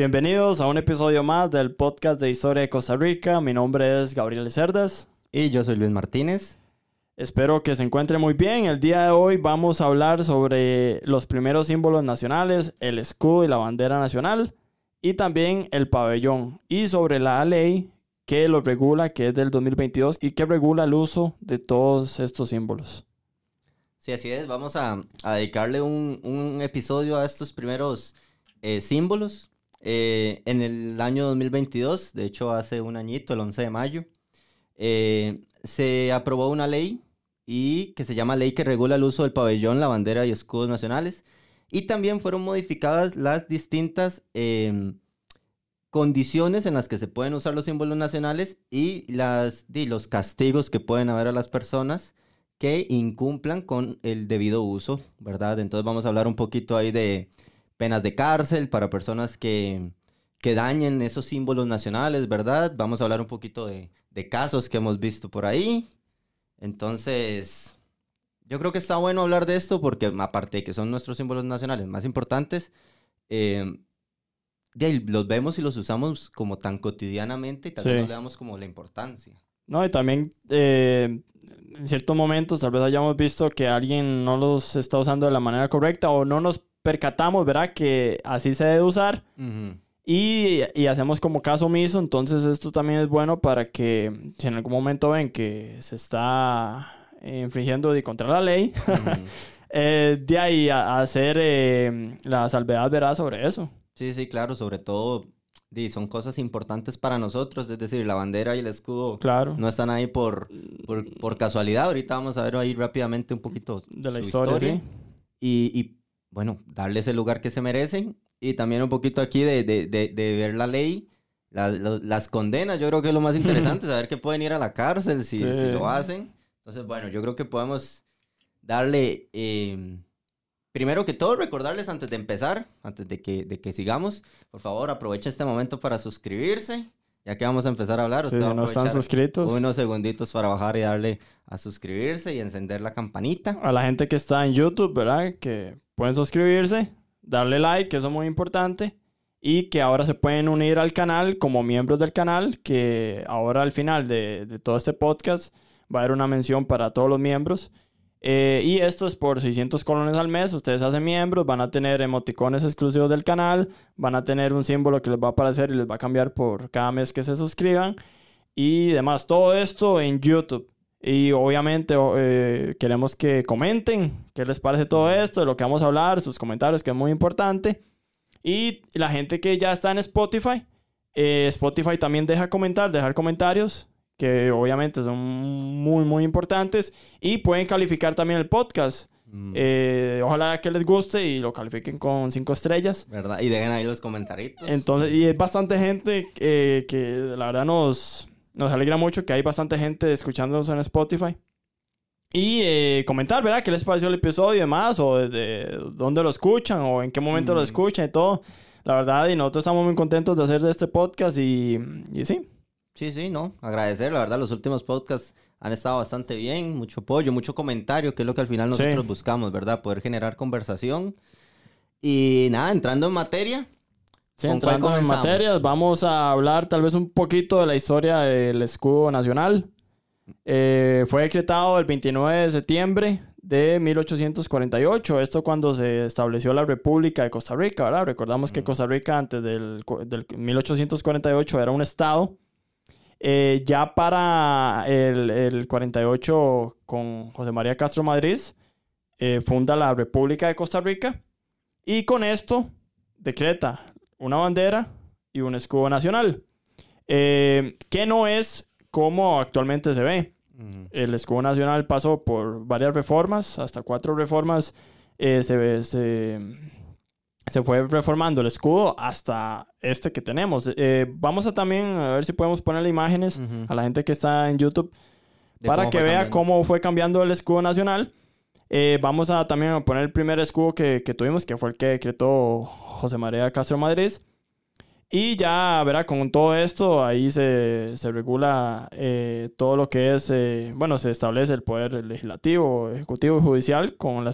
Bienvenidos a un episodio más del podcast de Historia de Costa Rica. Mi nombre es Gabriel Cerdas. Y yo soy Luis Martínez. Espero que se encuentre muy bien. El día de hoy vamos a hablar sobre los primeros símbolos nacionales, el escudo y la bandera nacional, y también el pabellón, y sobre la ley que los regula, que es del 2022, y que regula el uso de todos estos símbolos. Sí, así es. Vamos a, dedicarle un, episodio a estos primeros eh, símbolos. Eh, en el año 2022, de hecho hace un añito, el 11 de mayo, eh, se aprobó una ley y que se llama Ley que regula el uso del pabellón, la bandera y escudos nacionales. Y también fueron modificadas las distintas em, condiciones en las que se pueden usar los símbolos nacionales y, las, y los castigos que pueden haber a las personas que incumplan con el debido uso, ¿verdad? Entonces vamos a hablar un poquito ahí de penas de cárcel para personas que, que dañen esos símbolos nacionales, ¿verdad? Vamos a hablar un poquito de, de casos que hemos visto por ahí, entonces, yo creo que está bueno hablar de esto porque aparte de que son nuestros símbolos nacionales más importantes, eh, los vemos y los usamos como tan cotidianamente y tal vez no le damos como la importancia. No, y también eh, en ciertos momentos tal vez hayamos visto que alguien no los está usando de la manera correcta o no nos percatamos, ¿verdad? Que así se debe usar. Y, y, hacemos como caso omiso, entonces esto también es bueno para que si en algún momento ven que se está infringiendo de contra la ley, eh, de ahí a, hacer eh, la salvedad verá sobre eso. Sí, sí, claro, sobre todo son cosas importantes para nosotros, es decir, la bandera y el escudo claro. no están ahí por, por, casualidad. Ahorita vamos a ver ahí rápidamente un poquito de la historia. ¿sí? y, y, bueno, darles el lugar que se merecen y también un poquito aquí de, de, de, ver la ley, las condenas, yo creo que es lo más interesante, saber que pueden ir a la cárcel si, si lo hacen. Entonces, bueno, yo creo que podemos darle, em, primero que todo, recordarles antes de empezar, antes de que, de que sigamos, por favor, aprovecha este momento para suscribirse. Ya que vamos a empezar a hablar, usted no están suscritos. Unos segunditos para bajar y darle a suscribirse y encender la campanita. A la gente que está en YouTube, ¿verdad? Que pueden suscribirse darle like, que eso es muy importante. Y que ahora se pueden unir al canal como miembros del canal, que ahora al final de, todo este podcast va a haber una mención para todos los miembros. Eh, y esto es por 600 colones al mes. Ustedes hacen miembros, van a tener emoticones exclusivos del canal, van a tener un símbolo que les va a aparecer y les va a cambiar por cada mes que se suscriban. Y demás, todo esto en YouTube. Y obviamente eh, queremos que comenten qué les parece todo esto, de lo que vamos a hablar, sus comentarios, que es muy importante. Y la gente que ya está en Spotify, eh, Spotify también deja comentar, dejar comentarios, que obviamente son muy, muy importantes. Y pueden calificar también el podcast. Mm. Eh, ojalá que les guste y lo califiquen con cinco estrellas. ¿Verdad? Y dejen ahí los comentarios. Entonces, y es bastante gente que la verdad nos, nos alegra mucho que hay bastante gente escuchándonos en Spotify. Y eh, comentar, ¿verdad? ¿Qué les pareció el episodio y demás? O de, dónde lo escuchan o en qué momento lo mm. escuchan y todo. La verdad, y nosotros estamos muy contentos de hacer de este podcast y, y sí. Sí, sí, no. Agradecer, la verdad, los últimos podcasts han estado bastante bien. Mucho apoyo, mucho comentario, que es lo que al final nosotros buscamos, ¿verdad? Poder generar conversación. Y nada, entrando en materia, Sí, entrando en materias, vamos a hablar tal vez un poquito de la historia del escudo nacional. Eh, fue decretado el 29 de septiembre de 1848. Esto cuando se estableció la República de Costa Rica, ¿verdad? Recordamos que Costa Rica antes del, 1848 era un estado. Eh, ya para el, el, 48 con José María Castro Madrid, eh, funda la República de Costa Rica y con esto decreta una bandera y un escudo nacional. Eh, que no es como actualmente se ve. El escudo nacional pasó por varias reformas, hasta cuatro reformas. Eh, se, se, fue reformando el escudo hasta este que tenemos. Eh, vamos a también a ver si podemos ponerle imágenes a la gente que está en YouTube para que vea cómo fue cambiando el escudo nacional. vamos a también poner el primer escudo que, que, tuvimos, que fue el que decretó José María Castro Madrid. Y ya, verá, con todo esto, ahí se, se regula eh, todo lo que es, eh, bueno, se establece el poder legislativo, ejecutivo y judicial con, la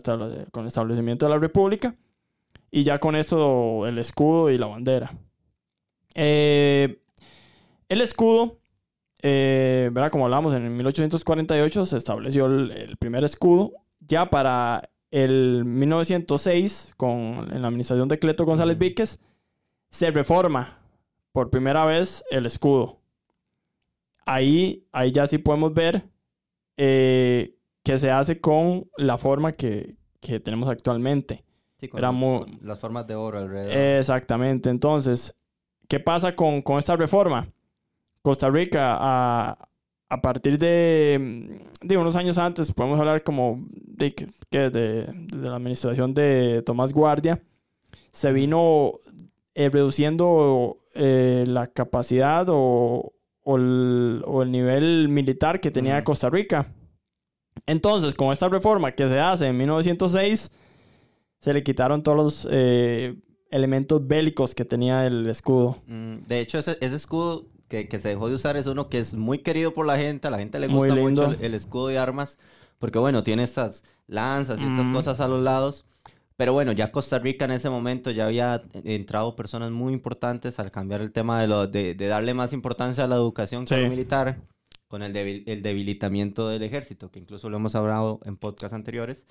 con el establecimiento de la República. Y ya con esto, el escudo y la bandera. Eh, el escudo, eh, ¿verdad? Como hablamos, en 1848 se estableció el, primer escudo. Ya para el 1906, con, en la administración de Cleto González Víquez, se reforma por primera vez el escudo. Ahí, ahí ya sí podemos ver eh, que se hace con la forma que, que tenemos actualmente. Sí, con las formas de oro alrededor. Exactamente. Entonces, ¿qué pasa con, con esta reforma? Costa Rica, a, a partir de, de, unos años antes, podemos hablar como de, de, de la administración de Tomás Guardia, se vino eh, reduciendo eh, la capacidad o, o, el, o, el, nivel militar que tenía Costa Rica. Entonces, con esta reforma que se hace en 1906, se le quitaron todos los eh, elementos bélicos que tenía el escudo. Mm, de hecho, ese, escudo que, se dejó de usar es uno que es muy querido por la gente. A la gente le gusta mucho el, escudo de armas. Porque, bueno, tiene estas lanzas y estas cosas a los lados. Pero bueno, ya Costa Rica en ese momento ya había entrado personas muy importantes al cambiar el tema de, lo, de, darle más importancia a la educación que a lo militar, con el, el debilitamiento del ejército, que incluso lo hemos hablado en podcasts anteriores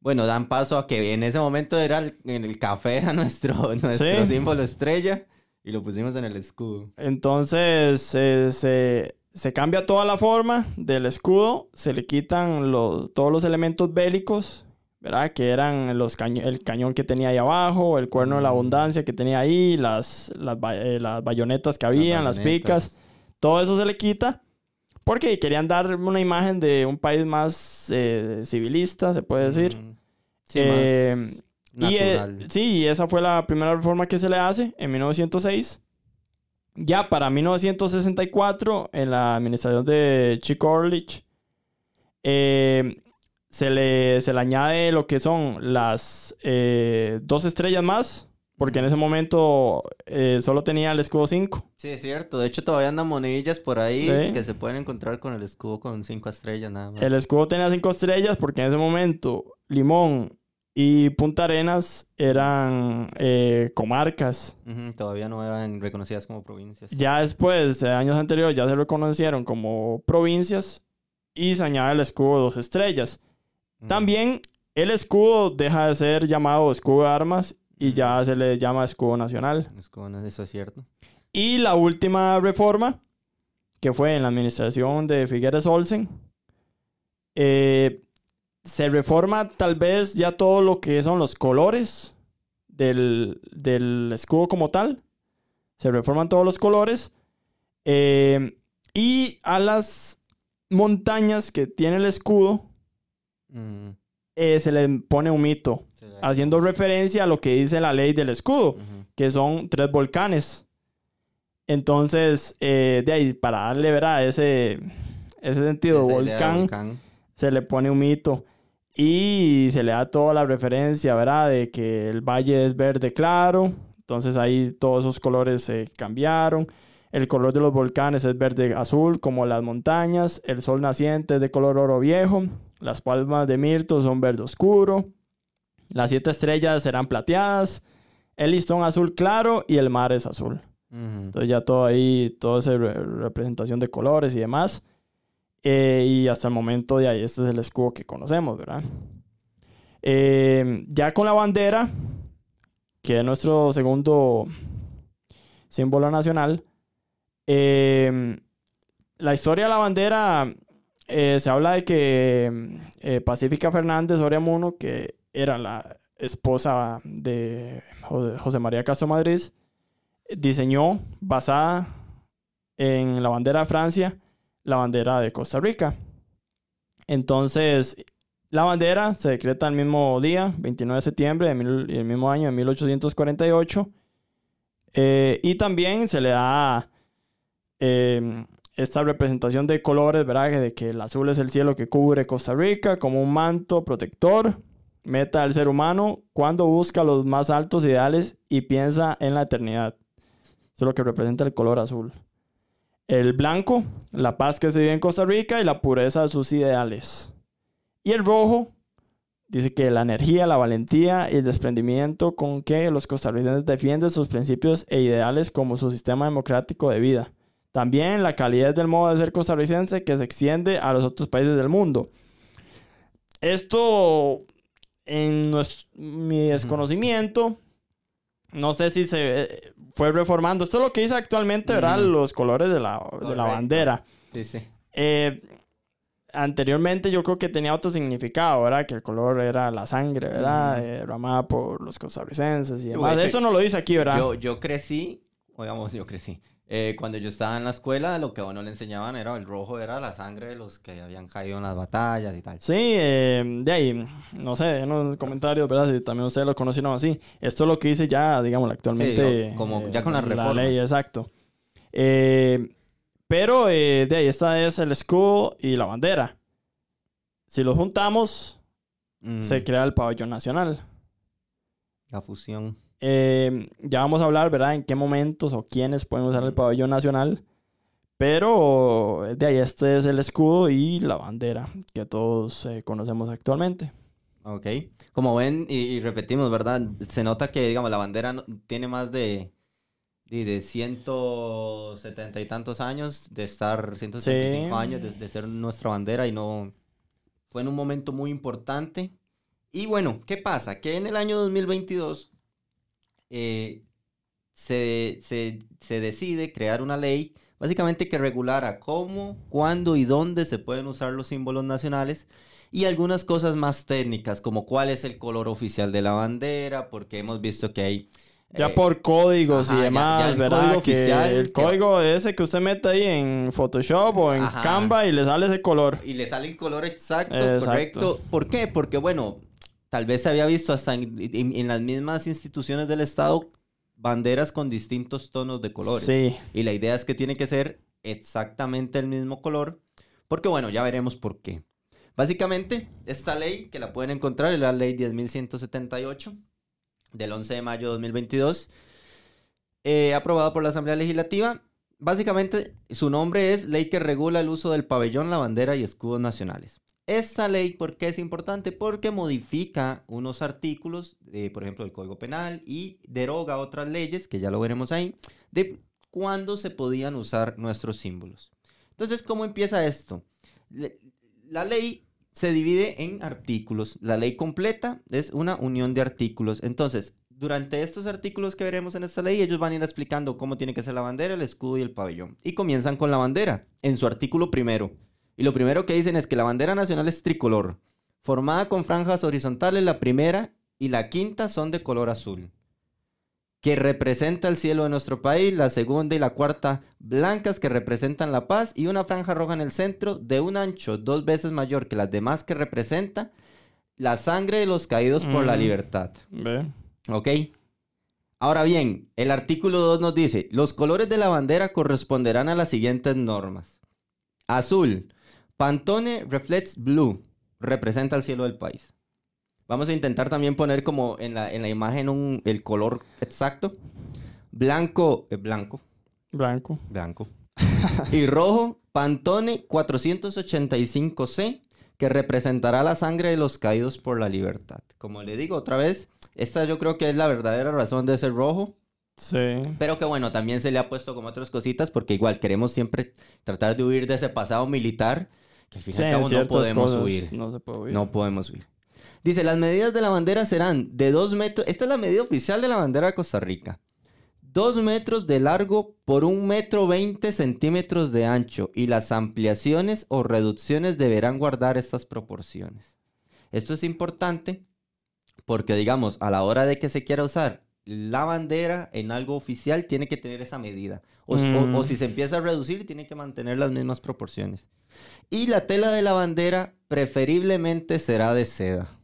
bueno, dan paso a que en ese momento era el, en el café era nuestro, nuestro símbolo estrella y lo pusimos en el escudo. Entonces se, cambia toda la forma del escudo, se le quitan los, todos los elementos bélicos, ¿verdad? Que eran los el cañón que tenía ahí abajo, el cuerno de la mm. abundancia que tenía ahí, las, las, eh, bayonetas que habían, las, picas, todo eso se le quita. Porque querían dar una imagen de un país más eh, civilista, se puede decir. Mm. Sí, eh, Y, eh, sí, esa fue la primera reforma que se le hace en 1906. Ya para 1964, en la administración de Chico Orlich, se, le, se le añade lo que son las dos estrellas más porque en ese momento eh, solo tenía el escudo 5. Sí, es cierto. De hecho, todavía andan monedillas por ahí que se pueden encontrar con el escudo con 5 estrellas nada más. El escudo tenía 5 estrellas porque en ese momento Limón y Punta Arenas eran eh, comarcas. Todavía no eran reconocidas como provincias. Ya después, de años anteriores, ya se reconocieron como provincias y se añade el escudo 2 estrellas. También el escudo deja de ser llamado escudo de armas y ya se le llama escudo nacional. Escudo, eso es cierto. Y la última reforma, que fue en la administración de Figueres Olsen, eh, se reforma tal vez ya todo lo que son los colores del, escudo como tal. Se reforman todos los colores. Eh, y a las montañas que tiene el escudo, mm. Eh, se le pone un mito haciendo referencia a lo que dice la ley del escudo, que son tres volcanes. Entonces, eh, de ahí, para darle, ¿verdad? Ese, ese sentido, volcán, se le pone un mito. Y se le da toda la referencia, ¿verdad? De que el valle es verde claro. Entonces ahí todos esos colores se cambiaron. El color de los volcanes es verde azul, como las montañas. El sol naciente es de color oro viejo. Las palmas de mirto son verde oscuro. Las siete estrellas serán plateadas, el listón azul claro y el mar es azul. Entonces ya todo ahí, toda esa representación de colores y demás. Eh, y hasta el momento de ahí, este es el escudo que conocemos, ¿verdad? Eh, ya con la bandera, que es nuestro segundo símbolo nacional, eh, la historia de la bandera se habla de que Pacífica Fernández Oriamuno, que era la esposa de José María Castro Madrid, diseñó, basada en la bandera de Francia, la bandera de Costa Rica. Entonces, la bandera se decreta el mismo día, 29 de septiembre del mismo año, de 1848. Eh, y también se le da eh, esta representación de colores, ¿verdad? De que el azul es el cielo que cubre Costa Rica como un manto protector meta al ser humano cuando busca los más altos ideales y piensa en la eternidad. Eso es lo que representa el color azul. El blanco, la paz que se vive en Costa Rica y la pureza de sus ideales. Y el rojo, Dice que la energía, la valentía y el desprendimiento con que los costarricenses defienden sus principios e ideales como su sistema democrático de vida. También la calidad del modo de ser costarricense que se extiende a los otros países del mundo. Esto, en mi desconocimiento, no sé si se eh, fue reformando. Esto es lo que dice actualmente, ¿verdad? Los colores de la, de la bandera. Sí, sí. Eh, anteriormente yo creo que tenía otro significado, ¿verdad? Que el color era la sangre, ¿verdad? Uh por los costarricenses y demás. Eso no lo dice aquí, ¿verdad? Yo, yo crecí, digamos, yo crecí. Eh, cuando yo estaba en la escuela, lo que a uno le enseñaban era el rojo, era la sangre de los que habían caído en las batallas y tal. Sí, eh, de ahí, no sé, en los comentarios, ¿verdad? Si también ustedes lo conocieron así. Esto es lo que dice ya, digamos, actualmente. como ya con la reforma. La ley, exacto. Eh, pero de ahí está es el escudo y la bandera. Si los juntamos, se mm. crea el pabellón nacional. La fusión. Eh, ya vamos a hablar, ¿verdad? En qué momentos o quiénes pueden usar el pabellón nacional. Pero de ahí este es el escudo y la bandera que todos eh, conocemos actualmente. Ok. Como ven y, repetimos, ¿verdad? Se nota que, digamos, la bandera tiene más de, de, de 170 y tantos años de estar, 175 años de, de ser nuestra bandera y no... Fue en un momento muy importante. Y bueno, ¿qué pasa? Que en el año 2022 eh, se, decide crear una ley básicamente que regulara cómo, cuándo y dónde se pueden usar los símbolos nacionales y algunas cosas más técnicas como cuál es el color oficial de la bandera, porque hemos visto que hay... Ya eh, por códigos y demás, el ¿verdad? Código oficial, el código ese que usted mete ahí en Photoshop o en Canva y le sale ese color. Y le sale el color exacto, correcto. ¿Por qué? Porque, bueno, tal vez se había visto hasta en, las mismas instituciones del Estado banderas con distintos tonos de colores. Sí. Y la idea es que tiene que ser exactamente el mismo color, porque bueno, ya veremos por qué. Básicamente, esta ley que la pueden encontrar es la ley 10.178 del 11 de mayo de 2022, eh, aprobada por la Asamblea Legislativa. Básicamente, su nombre es Ley que regula el uso del pabellón, la bandera y escudos nacionales. Esta ley, ¿por qué es importante? Porque modifica unos artículos, por ejemplo, del Código Penal y deroga otras leyes, que ya lo veremos ahí, de cuándo se podían usar nuestros símbolos. Entonces, ¿cómo empieza esto? La ley se divide en artículos. La ley completa es una unión de artículos. Entonces, durante estos artículos que veremos en esta ley, ellos van a ir explicando cómo tiene que ser la bandera, el escudo y el pabellón. Y comienzan con la bandera, en su artículo primero. Y lo primero que dicen es que la bandera nacional es tricolor, formada con franjas horizontales, la primera y la quinta son de color azul, que representa el cielo de nuestro país, la segunda y la cuarta blancas que representan la paz y una franja roja en el centro de un ancho dos veces mayor que las demás que representa la sangre de los caídos por la mm. libertad. ¿Ok? Ahora bien, el artículo 2 nos dice, los colores de la bandera corresponderán a las siguientes normas. Azul, Pantone Reflects Blue representa el cielo del país. Vamos a intentar también poner como en la, en la imagen el color exacto. Blanco, eh, blanco. Blanco. Blanco. y rojo, Pantone 485C, que representará la sangre de los caídos por la libertad. Como le digo otra vez, esta yo creo que es la verdadera razón de ser rojo. Sí. Pero que bueno, también se le ha puesto como otras cositas porque igual queremos siempre tratar de huir de ese pasado militar que al final no podemos huir. No se puede huir. No podemos huir. Dice, las medidas de la bandera serán de 2 metros. Esta es la medida oficial de la bandera de Costa Rica. 2 metros de largo por 1 metro 20 centímetros de ancho y las ampliaciones o reducciones deberán guardar estas proporciones. Esto es importante porque, digamos, a la hora de que se quiera usar la bandera en algo oficial, tiene que tener esa medida. O, o si se empieza a reducir, tiene que mantener las mismas proporciones. Y la tela de la bandera preferiblemente será de seda.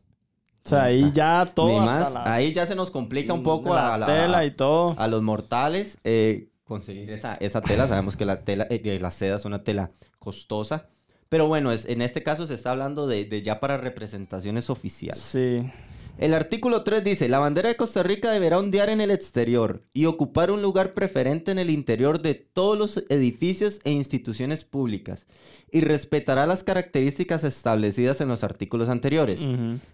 O sea, ahí ya todo. más, ahí ya se nos complica un poco la, a la tela y todo. A los mortales eh, conseguir esa, tela. Sabemos que la tela, eh, la seda es una tela costosa. Pero bueno, es, en este caso se está hablando de, ya para representaciones oficiales. Sí. El artículo 3 dice, la bandera de Costa Rica deberá ondear en el exterior y ocupar un lugar preferente en el interior de todos los edificios e instituciones públicas y respetará las características establecidas en los artículos anteriores.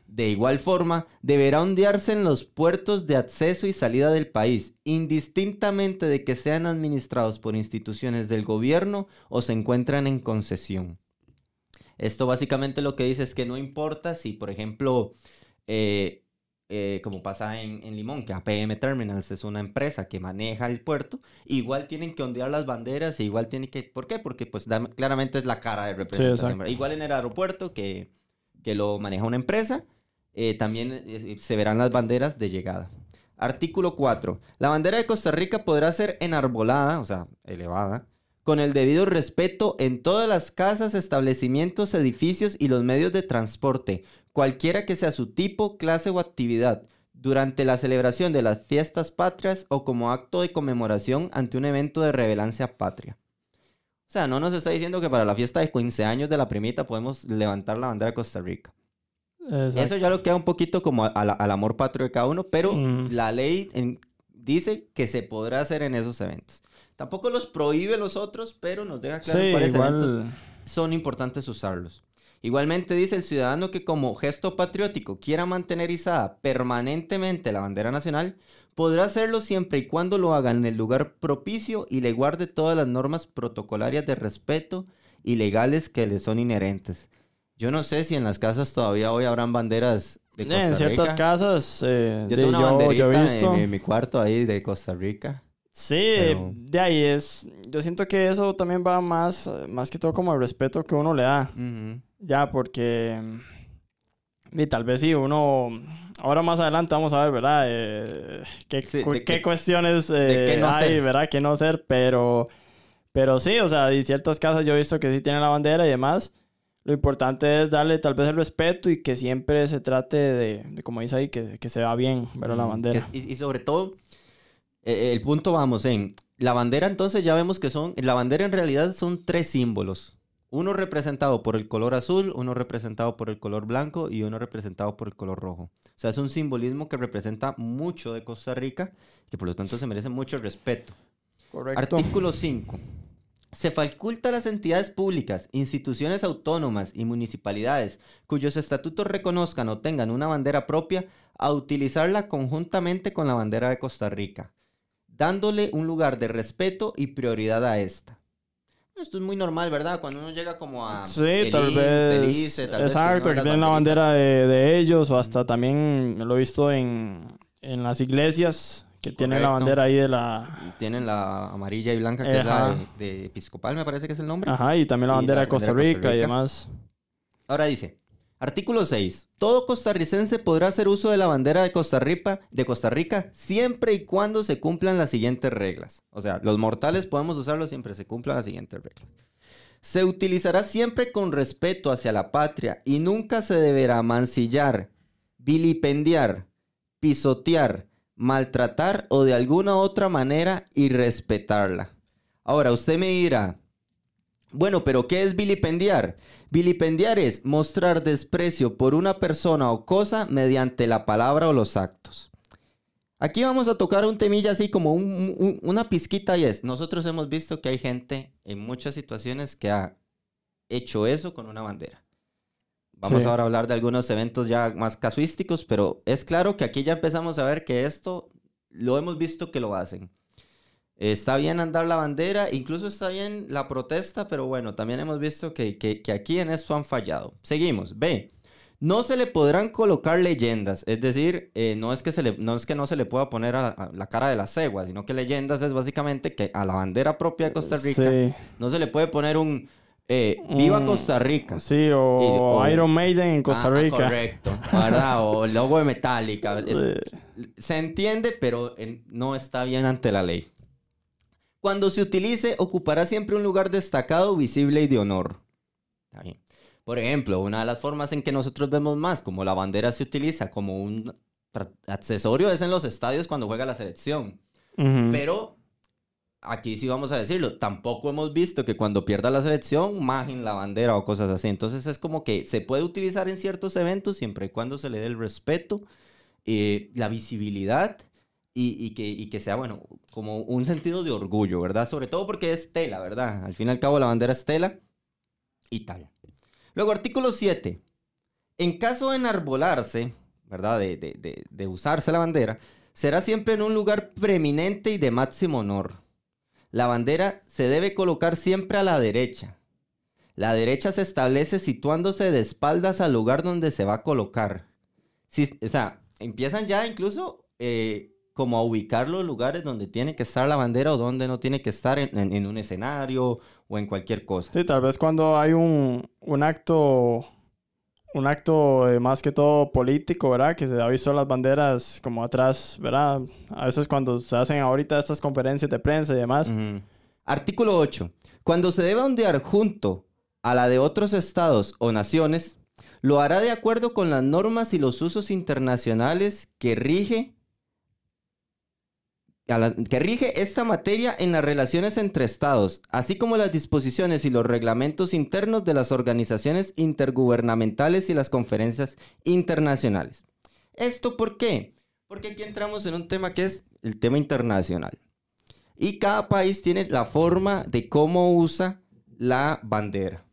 De igual forma, deberá ondearse en los puertos de acceso y salida del país, indistintamente de que sean administrados por instituciones del gobierno o se encuentran en concesión. Esto básicamente lo que dice es que no importa si, por ejemplo, eh, eh, como pasa en, Limón, que APM Terminals es una empresa que maneja el puerto, igual tienen que ondear las banderas, e igual tienen que... ¿Por qué? Porque pues claramente es la cara de representación. igual en el aeropuerto, que, que lo maneja una empresa, eh, también se verán las banderas de llegada. Artículo 4. La bandera de Costa Rica podrá ser enarbolada, o sea, elevada, con el debido respeto en todas las casas, establecimientos, edificios y los medios de transporte, cualquiera que sea su tipo, clase o actividad, durante la celebración de las fiestas patrias o como acto de conmemoración ante un evento de revelancia patria. O sea, no nos está diciendo que para la fiesta de 15 años de la primita podemos levantar la bandera de Costa Rica. Eso ya lo queda un poquito como al, amor patrio de cada uno, pero mm. la ley dice que se podrá hacer en esos eventos. Tampoco los prohíbe los otros, pero nos deja claro cuáles eventos son importantes usarlos. Igualmente dice el ciudadano que como gesto patriótico quiera mantener izada permanentemente la bandera nacional, podrá hacerlo siempre y cuando lo haga en el lugar propicio y le guarde todas las normas protocolarias de respeto y legales que le son inherentes. Yo no sé si en las casas todavía hoy habrán banderas de Costa Rica. En ciertas casas. Eh, yo tengo una banderita en mi cuarto ahí de Costa Rica. Sí, de ahí es. Yo siento que eso también va más, más que todo como el respeto que uno le da. Ya, porque. Y tal vez sí, uno. Ahora más adelante vamos a ver, ¿verdad? Eh, qué, cuestiones eh, hay, ¿verdad? Que no hacer, pero. Pero sí, o sea, y ciertas casas yo he visto que sí tienen la bandera y demás. Lo importante es darle tal vez el respeto y que siempre se trate de, como dice ahí, que, que se vea bien, ver la bandera. y sobre todo eh, el punto vamos en, la bandera entonces ya vemos que son, la bandera en realidad son tres símbolos. Uno representado por el color azul, uno representado por el color blanco y uno representado por el color rojo. O sea, es un simbolismo que representa mucho de Costa Rica, que por lo tanto se merece mucho respeto. Correcto. Artículo 5. Se faculta a las entidades públicas, instituciones autónomas y municipalidades cuyos estatutos reconozcan o tengan una bandera propia a utilizarla conjuntamente con la bandera de Costa Rica dándole un lugar de respeto y prioridad a esta. Esto es muy normal, ¿verdad? Cuando uno llega como a... Sí, tal vez... exacto, que, tienen la bandera de, ellos o hasta también lo he visto en, las iglesias que tienen la bandera ahí de la... Tienen la amarilla y blanca que es la de, episcopal, me parece que es el nombre. Ajá, y también la bandera, de, Costa Rica y demás. Ahora dice, Artículo 6. Todo costarricense podrá hacer uso de la bandera de Costa, Rica, de Costa Rica siempre y cuando se cumplan las siguientes reglas. O sea, los mortales podemos usarlo siempre se cumplan las siguientes reglas. Se utilizará siempre con respeto hacia la patria y nunca se deberá mancillar, vilipendiar, pisotear, maltratar o de alguna otra manera irrespetarla. Ahora, usted me dirá, bueno, pero ¿qué es vilipendiar? Vilipendiar es mostrar desprecio por una persona o cosa mediante la palabra o los actos. Aquí vamos a tocar un temilla así como una pizquita y es, nosotros hemos visto que hay gente en muchas situaciones que ha hecho eso con una bandera. Vamos ahora a hablar de algunos eventos ya más casuísticos, pero es claro que aquí ya empezamos a ver que esto lo hemos visto que lo hacen. Está bien andar la bandera, incluso está bien la protesta, pero bueno, también hemos visto que, aquí en esto han fallado. Seguimos. B. No se le podrán colocar leyendas, es decir, eh, no, es que se le, no es que no se le pueda poner a, la cara de la cegua, sino que leyendas es básicamente que a la bandera propia de Costa Rica no se le puede poner un eh, Viva Costa Rica. Sí, o, Iron Maiden en Costa Rica. correcto, ¿verdad? o el logo de Metallica. se entiende, pero no está bien ante la ley. Cuando se utilice, ocupará siempre un lugar destacado, visible y de honor. Por ejemplo, una de las formas en que nosotros vemos más, como la bandera se utiliza como un accesorio, es en los estadios cuando juega la selección. Pero aquí sí vamos a decirlo, tampoco hemos visto que cuando pierda la selección, magen la bandera o cosas así. Entonces es como que se puede utilizar en ciertos eventos siempre y cuando se le dé el respeto eh, la visibilidad y, que, sea, bueno, como un sentido de orgullo, ¿verdad? Sobre todo porque es tela, ¿verdad? Al fin y al cabo la bandera es tela y tal. Luego, artículo 7. En caso de enarbolarse, ¿verdad? De, de, de, usarse la bandera, será siempre en un lugar preeminente y de máximo honor. La bandera se debe colocar siempre a la derecha. La derecha se establece situándose de espaldas al lugar donde se va a colocar. Si, o sea, empiezan ya incluso eh, como a ubicar los lugares donde tiene que estar la bandera o donde no tiene que estar en, un escenario o en cualquier cosa. Sí, tal vez cuando hay un, un acto, un acto más que todo político, ¿verdad? Que se ha visto las banderas como atrás, ¿verdad? A veces cuando se hacen ahorita estas conferencias de prensa y demás. Artículo 8. Cuando se debe ondear junto a la de otros estados o naciones, lo hará de acuerdo con las normas y los usos internacionales que rige que rige esta materia en las relaciones entre estados, así como las disposiciones y los reglamentos internos de las organizaciones intergubernamentales y las conferencias internacionales. ¿Esto por qué? Porque aquí entramos en un tema que es el tema internacional. Y cada país tiene la forma de cómo usa la bandera.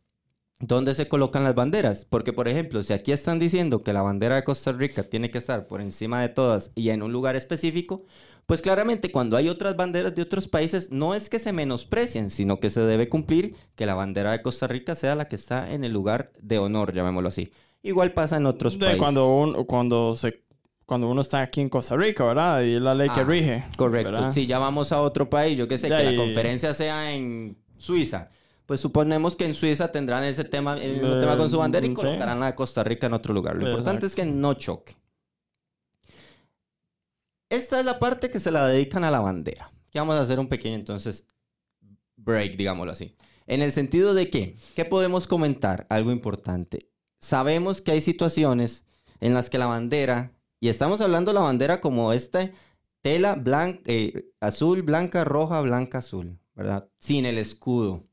¿Dónde se colocan las banderas? Porque, por ejemplo, si aquí están diciendo que la bandera de Costa Rica tiene que estar por encima de todas y en un lugar específico, pues claramente cuando hay otras banderas de otros países no es que se menosprecien, sino que se debe cumplir que la bandera de Costa Rica sea la que está en el lugar de honor, llamémoslo así. Igual pasa en otros países. Cuando, cuando, se, cuando uno está aquí en Costa Rica, ¿verdad? Y es la ley que ah, rige. Correcto. Si ya vamos a otro país, yo qué sé, que la conferencia sea en Suiza pues suponemos que en Suiza tendrán ese tema, el mismo tema con su bandera y colocarán la de Costa Rica en otro lugar. Lo importante es que no choque. Esta es la parte que se la dedican a la bandera. Que vamos a hacer un pequeño entonces break, digámoslo así. En el sentido de que, ¿qué podemos comentar? Algo importante. Sabemos que hay situaciones en las que la bandera, y estamos hablando de la bandera como esta tela blanca, eh, azul, blanca, roja, blanca, azul, ¿verdad? Sin el escudo.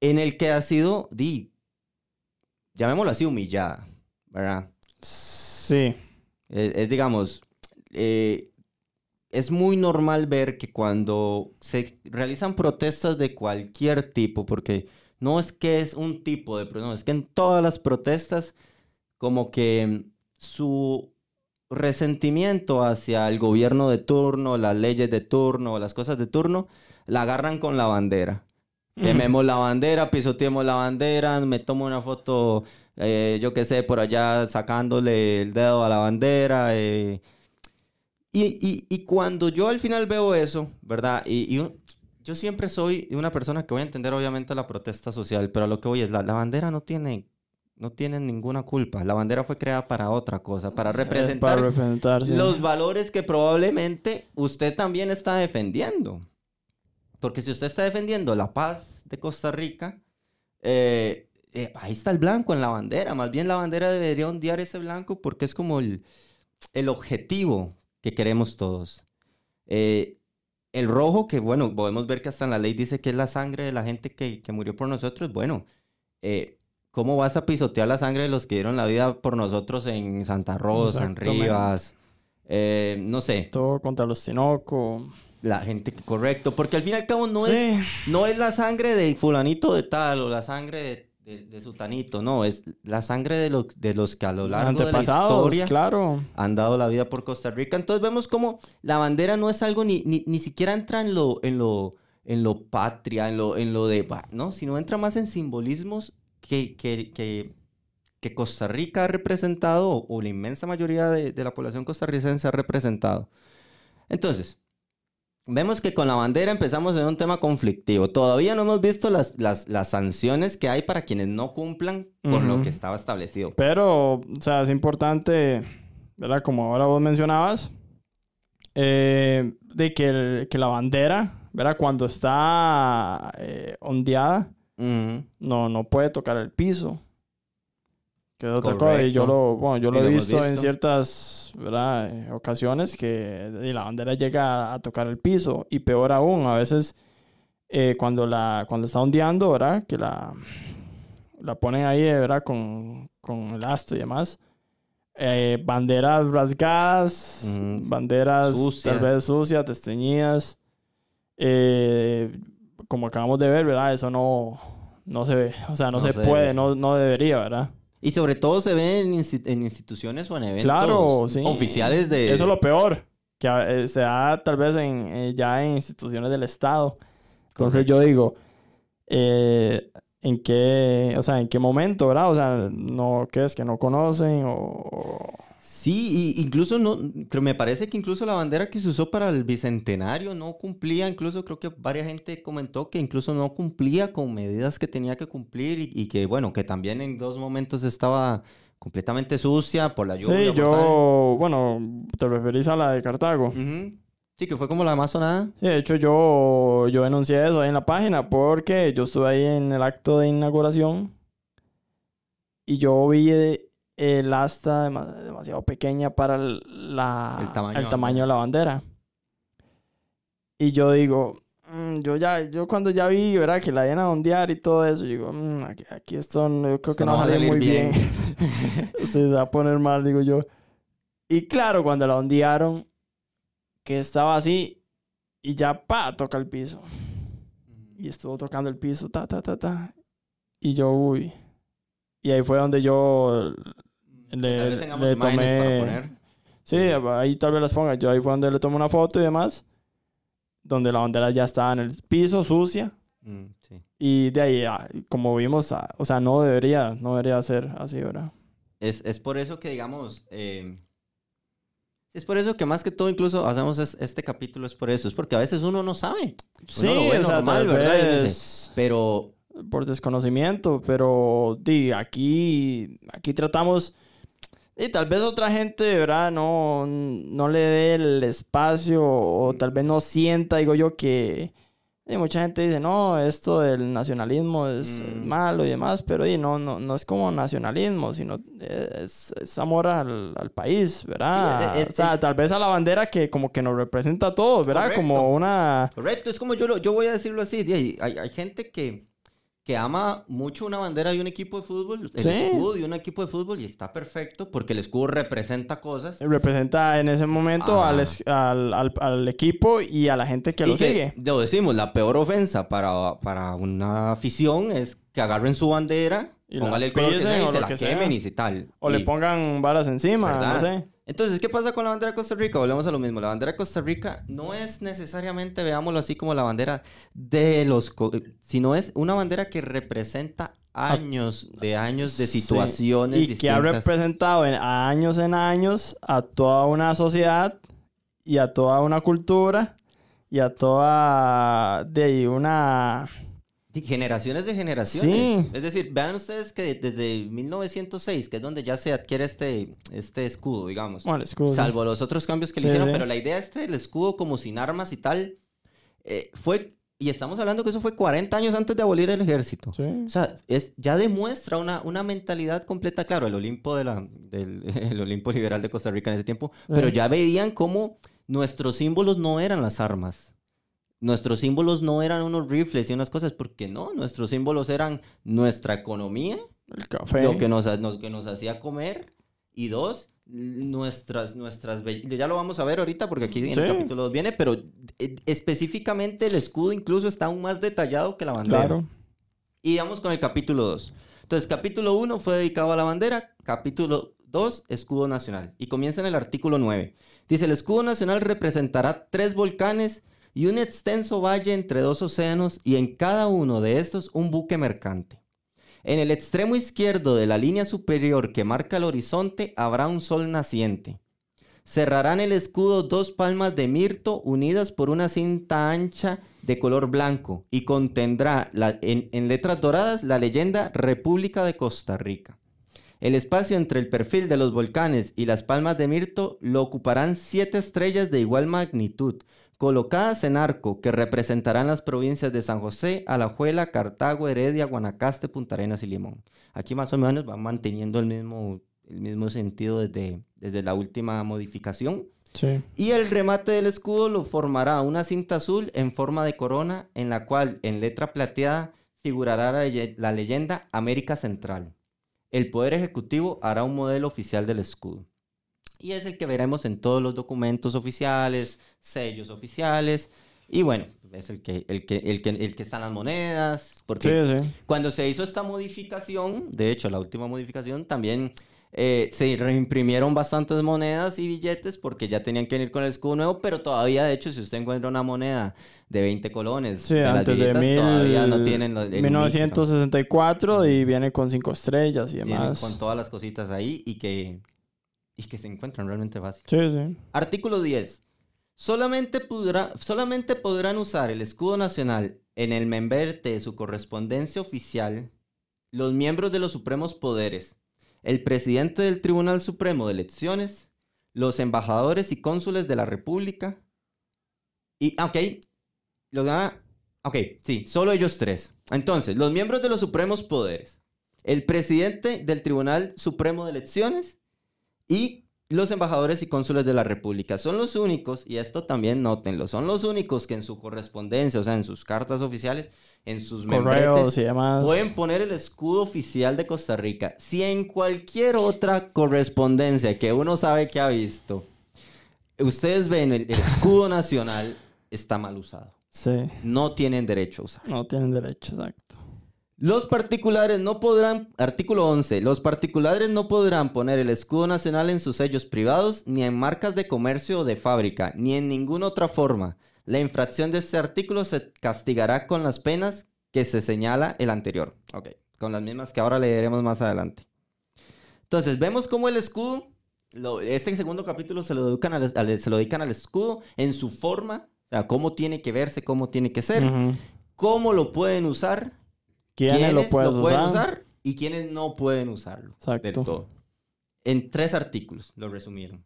En el que ha sido, di, llamémoslo así, humillada, ¿verdad? Sí. es digamos, eh, es muy normal ver que cuando se realizan protestas de cualquier tipo, porque no es que es un tipo de protesta, es que en todas las protestas, como que su resentimiento hacia el gobierno de turno, las leyes de turno, las cosas de turno, la agarran con la bandera. Quememos la bandera, pisoteemos la bandera, me tomo una foto, eh, yo qué sé, por allá sacándole el dedo a la bandera. Eh, y, cuando yo al final veo eso, ¿verdad? Y, yo siempre soy una persona que voy a entender obviamente la protesta social, pero lo que voy es, la, la bandera no tiene, no tiene ninguna culpa. La bandera fue creada para otra cosa, para representar, los valores que probablemente usted también está defendiendo. Porque si usted está defendiendo la paz de Costa Rica, eh, eh, ahí está el blanco en la bandera. Más bien la bandera debería ondear ese blanco porque es como el, el objetivo que queremos todos. Eh, el rojo, que bueno, podemos ver que hasta en la ley dice que es la sangre de la gente que, que murió por nosotros. Bueno, eh, ¿cómo vas a pisotear la sangre de los que dieron la vida por nosotros en Santa Rosa, en Rivas? Eh, no sé. Todo contra los Tinoco. La gente, correcto, porque al fin y al cabo no, es, no es la sangre de fulanito de tal o la sangre de de, de, Sutanito, no, es la sangre de, los de los que a lo largo de la historia claro. han dado la vida por Costa Rica. Entonces vemos como la bandera no es algo ni, ni, siquiera entra en lo, en lo, en lo patria, en lo, en lo de, ¿no? Sino entra más en simbolismos que, que, que, que Costa Rica ha representado o la inmensa mayoría de, de la población costarricense ha representado. Entonces, Vemos que con la bandera empezamos en un tema conflictivo. Todavía no hemos visto las, las, las sanciones que hay para quienes no cumplan con lo que estaba establecido. Pero, o sea, es importante, ¿verdad? Como ahora vos mencionabas, eh, de que, que, la bandera, ¿verdad? Cuando está eh, ondeada, no, no puede tocar el piso. Que es otra cosa. Y yo lo, bueno, yo lo, he visto, en ciertas ocasiones que la bandera llega a, tocar el piso. Y peor aún, a veces eh, cuando, la, cuando está ondeando, ¿verdad? Que la, la ponen ahí, ¿verdad? Con, con el asta y demás. eh, banderas rasgadas, banderas tal vez sucias, desteñidas. Eh, como acabamos de ver, ¿verdad? Eso no, no se ve, o sea, no, se, puede, no, no debería, ¿verdad? Y sobre todo se ve en, instituciones o en eventos oficiales de... Eso es lo peor, que eh, se da tal vez en, ya en instituciones del Estado. Entonces yo digo, eh, ¿en qué, o sea, en qué momento, verdad? O sea, no, ¿qué es? ¿Que no conocen o...? Sí, y incluso no, creo, me parece que incluso la bandera que se usó para el bicentenario no cumplía, incluso creo que varias gente comentó que incluso no cumplía con medidas que tenía que cumplir y, que bueno, que también en dos momentos estaba completamente sucia por la lluvia. Sí, yo, bueno, te referís a la de Cartago. Sí, que fue como la más sonada. Sí, de hecho yo, yo denuncié eso ahí en la página porque yo estuve ahí en el acto de inauguración y yo vi el asta demasiado pequeña para la, el, tamaño, de la bandera. Y yo digo, mm, yo ya, yo cuando ya vi, ¿verdad? Que la iban a ondear y todo eso, digo, mm, aquí, esto yo creo que no, va a salir muy bien. Se va a poner mal, digo yo. Y claro, cuando la ondearon, que estaba así, y ya, pa, toca el piso. Y estuvo tocando el piso, ta, ta, ta, ta. Y yo, uy. Y ahí fue donde yo le, le tomé... Sí, ahí tal vez las ponga. Yo ahí fue donde le tomé una foto y demás. Donde la bandera ya estaba en el piso, sucia. Mm, y de ahí, ah, como vimos, ah, o sea, no debería, no debería ser así, ¿verdad? Es, es por eso que, digamos, eh, es por eso que más que todo incluso hacemos este capítulo, es por eso. Es porque a veces uno no sabe. Sí, o sea, normal, ¿verdad? Pero... Por desconocimiento, pero di, aquí, aquí tratamos y tal vez otra gente, ¿verdad? No, no le dé el espacio o tal vez no sienta, digo yo, que... Y mucha gente dice, no, esto del nacionalismo es mm. malo y demás, pero y no, no, no es como nacionalismo, sino es, amor al, al, país, ¿verdad? o sea, tal vez a la bandera que como que nos representa a todos, ¿verdad? Como una... Correcto, es como yo, yo voy a decirlo así, hay, hay gente que que ama mucho una bandera y un equipo de fútbol, el escudo y un equipo de fútbol, y está perfecto porque el escudo representa cosas. Representa en ese momento al, al, al, equipo y a la gente que lo sigue. Lo decimos, la peor ofensa para, para una afición es que agarren su bandera, y póngale el color que sea, y se la quemen y tal. O le pongan varas encima, no sé. Entonces, ¿qué pasa con la bandera de Costa Rica? Volvemos a lo mismo. La bandera de Costa Rica no es necesariamente, veámoslo así como la bandera de los... sino es una bandera que representa años de años de situaciones Y que ha representado en, años en años a toda una sociedad y a toda una cultura y a toda de una Generaciones de generaciones. Es decir, vean ustedes que desde 1906, que es donde ya se adquiere este, este escudo, digamos. Salvo los otros cambios que le hicieron, pero la idea este del escudo como sin armas y tal, eh, fue, y estamos hablando que eso fue 40 años antes de abolir el ejército. O sea, es, ya demuestra una, una mentalidad completa, claro, el Olimpo, de la, del, el Olimpo liberal de Costa Rica en ese tiempo, pero ya veían cómo nuestros símbolos no eran las armas nuestros símbolos no eran unos rifles y unas cosas, porque no, nuestros símbolos eran nuestra economía, el café, lo que nos, que nos hacía comer, y dos, nuestras, nuestras, ya lo vamos a ver ahorita porque aquí en el capítulo 2 viene, pero eh, específicamente el escudo incluso está aún más detallado que la bandera. Claro. Y vamos con el capítulo 2. Entonces, capítulo 1 fue dedicado a la bandera, capítulo 2, escudo nacional. Y comienza en el artículo 9. Dice, el escudo nacional representará tres volcanes y un extenso valle entre dos océanos y en cada uno de estos un buque mercante. En el extremo izquierdo de la línea superior que marca el horizonte habrá un sol naciente. Cerrarán el escudo dos palmas de mirto unidas por una cinta ancha de color blanco y contendrá en, en letras doradas la leyenda República de Costa Rica. El espacio entre el perfil de los volcanes y las palmas de mirto lo ocuparán siete estrellas de igual magnitud, colocadas en arco que representarán las provincias de San José, Alajuela, Cartago, Heredia, Guanacaste, Punta Arenas y Limón. Aquí más o menos van manteniendo el mismo, el mismo sentido desde, desde la última modificación. Y el remate del escudo lo formará una cinta azul en forma de corona en la cual en letra plateada figurará la, la leyenda América Central. el Poder Ejecutivo hará un modelo oficial del escudo. Y es el que veremos en todos los documentos oficiales, sellos oficiales. Y bueno, es el que, el que, el que, el que están las monedas. Porque Sí, sí. cuando se hizo esta modificación, de hecho, la última modificación, también eh, se reimprimieron bastantes monedas y billetes porque ya tenían que venir con el escudo nuevo, pero todavía, de hecho, si usted encuentra una moneda de 20 colones, Sí, antes de billetas mil... todavía no tienen los- el 1964 y viene con cinco estrellas y demás. con todas las cositas ahí y que, y que se encuentran realmente fácil. Sí, sí. Artículo 10. Solamente, podrá- solamente podrán usar el escudo nacional en el memberte de su correspondencia oficial los miembros de los supremos poderes, el presidente del Tribunal Supremo de Elecciones, los embajadores y cónsules de la República. Y, ah, ok, los da- ok, sí, solo ellos tres. Entonces, los miembros de los supremos poderes, el presidente del Tribunal Supremo de Elecciones y los embajadores y cónsules de la República son los únicos, y esto también nótenlo, son los únicos que en su correspondencia, o sea, en sus cartas oficiales, en sus Correos y demás. pueden poner el escudo oficial de Costa Rica. Si en cualquier otra correspondencia que uno sabe que ha visto, ustedes ven el, el escudo nacional, está mal usado. Sí. No tienen derecho a usar. No tienen derecho, exacto. Los particulares no podrán, artículo 11, los particulares no podrán poner el escudo nacional en sus sellos privados, ni en marcas de comercio o de fábrica, ni en ninguna otra forma. La infracción de este artículo se castigará con las penas que se señala el anterior. Ok, con las mismas que ahora leeremos más adelante. Entonces, vemos cómo el escudo, lo- este segundo capítulo se lo, dedican al, al- se lo dedican al escudo en su forma, o sea, cómo tiene que verse, cómo tiene que ser, cómo lo pueden usar ¿Quiénes, lo pueden usar? usar y quiénes no pueden usarlo. Exacto. Del todo. En tres artículos lo resumieron.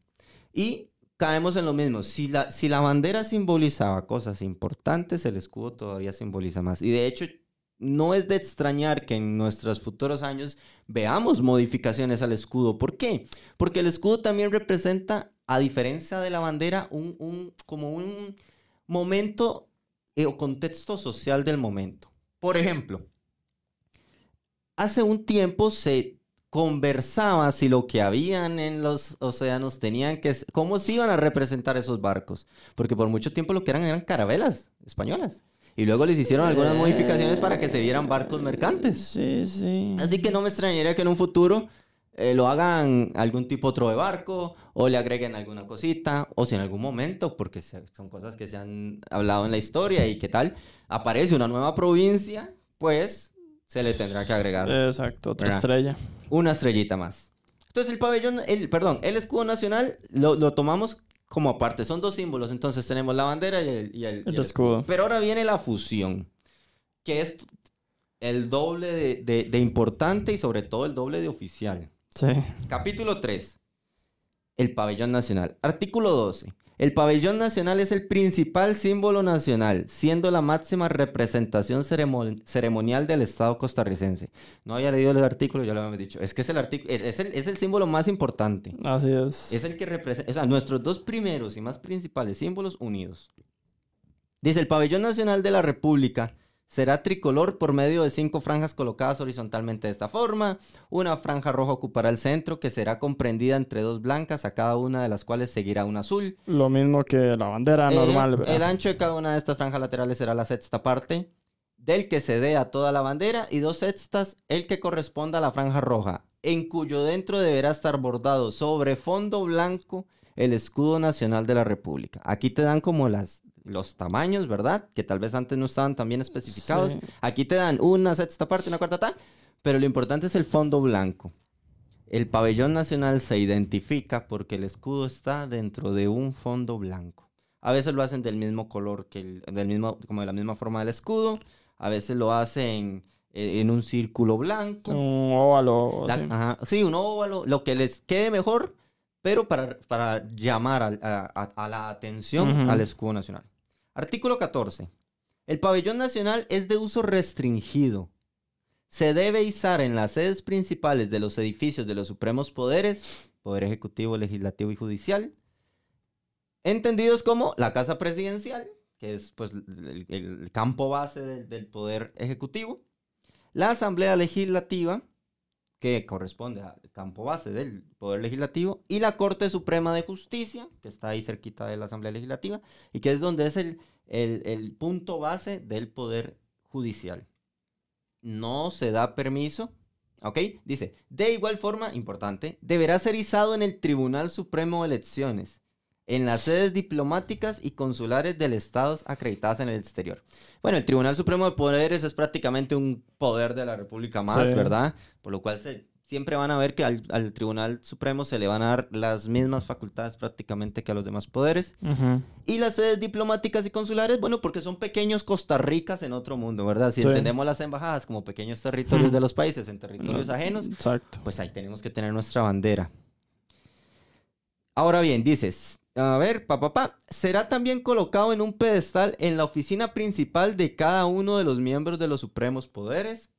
Y caemos en lo mismo. Si la, si la bandera simbolizaba cosas importantes, el escudo todavía simboliza más. Y de hecho, no es de extrañar que en nuestros futuros años veamos modificaciones al escudo. ¿Por qué? Porque el escudo también representa, a diferencia de la bandera, un, un- como un momento eh, o contexto social del momento. Por ejemplo, hace un tiempo se conversaba si lo que habían en los océanos tenían que... ¿Cómo se iban a representar esos barcos? Porque por mucho tiempo lo que eran eran carabelas españolas. Y luego les hicieron algunas modificaciones para que se vieran barcos mercantes. Sí, sí. Así que no me extrañaría que en un futuro eh, lo hagan algún tipo otro de barco o le agreguen alguna cosita o si en algún momento, porque se- son cosas que se han hablado en la historia y qué tal, aparece una nueva provincia, pues se le tendrá que agregar Exacto, otra ¿Verdad? estrella. una estrellita más. Entonces el pabellón, el, perdón, el escudo nacional lo, lo tomamos como aparte. Son dos símbolos. Entonces tenemos la bandera y el, y el- y El el escudo. Pero ahora viene la fusión, que es el doble de, de- de importante y sobre todo el doble de oficial. Sí. Capítulo 3. El pabellón nacional. Artículo 12. El pabellón nacional es el principal símbolo nacional, siendo la máxima representación ceremon- ceremonial del Estado costarricense. No había leído el artículo, ya lo habíamos dicho. Es que es el, artículo, es el, es el símbolo más importante. Así es. Es el que representa, o sea, nuestros dos primeros y más principales símbolos unidos. Dice, el pabellón nacional de la República será tricolor por medio de cinco franjas colocadas horizontalmente de esta forma. Una franja roja ocupará el centro, que será comprendida entre dos blancas, a cada una de las cuales seguirá una azul. Lo mismo que la bandera normal, el ¿verdad? ancho de cada una de estas franjas laterales será la sexta parte del que se dé a toda la bandera y dos sextas el que corresponda a la franja roja, en cuyo dentro deberá estar bordado sobre fondo blanco el escudo nacional de la República. Aquí te dan como las los tamaños, ¿verdad? Que tal vez antes no estaban tan bien especificados. Sí. Aquí te dan una sexta parte, una cuarta tal, pero lo importante es el fondo blanco. El pabellón nacional se identifica porque el escudo está dentro de un fondo blanco. A veces lo hacen del mismo color que el, del mismo, como de la misma forma del escudo. A veces lo hacen eh, en un círculo blanco. Un óvalo. La- así. ajá, sí, un óvalo, lo que les quede mejor, pero para, para llamar a, a- a la atención Ujú. al escudo nacional. Artículo 14. El pabellón nacional es de uso restringido. Se debe izar en las sedes principales de los edificios de los supremos poderes, poder ejecutivo, legislativo y judicial, entendidos como la casa presidencial, que es pues el, campo base del poder ejecutivo, la asamblea legislativa, que corresponde al campo base del Poder Legislativo, y la Corte Suprema de Justicia, que está ahí cerquita de la Asamblea Legislativa, y que es donde es el, el, punto base del Poder Judicial. No se da permiso ¿Ok? Dice, de igual forma, importante, deberá ser izado en el Tribunal Supremo de Elecciones, en las sedes diplomáticas y consulares del Estado acreditadas en el exterior. Bueno, el Tribunal Supremo de Poderes es prácticamente un poder de la República más, ¿verdad? Por lo cual siempre van a ver que al, Tribunal Supremo se le van a dar las mismas facultades prácticamente que a los demás poderes. Y las sedes diplomáticas y consulares, bueno, porque son pequeños Costa Ricas en otro mundo, ¿verdad? Si entendemos las embajadas como pequeños territorios de los países en territorios ajenos, pues ahí tenemos que tener nuestra bandera. Ahora bien, dices, a ver, papá, pa, será también colocado en un pedestal en la oficina principal de cada uno de los miembros de los supremos poderes.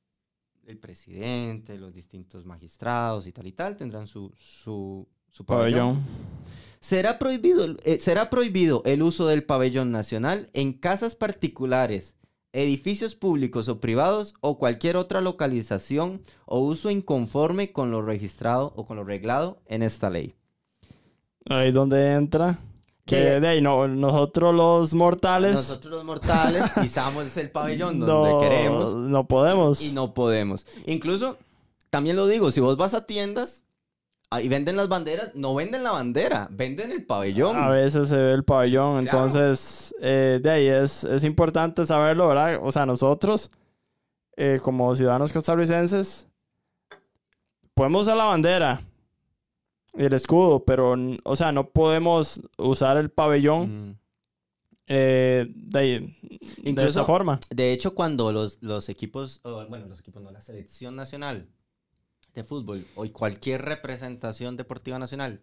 El presidente, los distintos magistrados y tal y tal tendrán su, su, pabellón. Será prohibido, eh, será prohibido el uso del pabellón nacional en casas particulares, edificios públicos o privados o cualquier otra localización o uso inconforme con lo registrado o con lo reglado en esta ley. Ahí donde entra. Que de ahí no, nosotros los mortales. Nosotros los mortales pisamos el pabellón donde queremos. No podemos. Y no podemos. Incluso, también lo digo, si vos vas a tiendas y venden las banderas, no venden la bandera, venden el pabellón. A veces se ve el pabellón. Entonces, eh, de ahí es, es importante saberlo, ¿verdad? O sea, nosotros, eh, como ciudadanos costarricenses, podemos usar la bandera el escudo, pero, o sea, no podemos usar el pabellón eh, de, esa forma. De hecho, cuando los, los equipos, bueno, los equipos no, la selección nacional de fútbol o cualquier representación deportiva nacional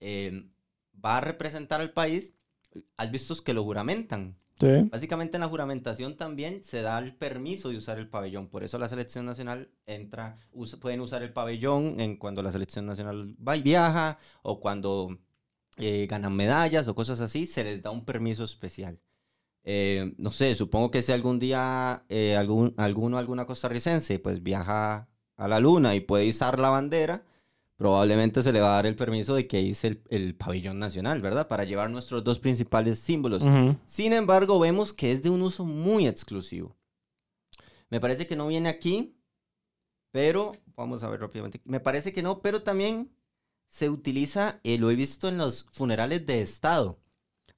eh, va a representar al país, has visto que lo juramentan. Básicamente en la juramentación también se da el permiso de usar el pabellón. Por eso la selección nacional entra, pueden usar el pabellón en cuando la selección nacional va y viaja o cuando eh, ganan medallas o cosas así, se les da un permiso especial. Eh, no sé, supongo que si algún día eh, algún, alguno, alguna costarricense, pues viaja a la luna y puede izar la bandera, probablemente se le va a dar el permiso de que hice el, pabellón nacional, ¿verdad? Para llevar nuestros dos principales símbolos. Sin embargo, vemos que es de un uso muy exclusivo. Me parece que no viene aquí, pero vamos a ver rápidamente. Me parece que no, pero también se utiliza, eh, lo he visto en los funerales de Estado.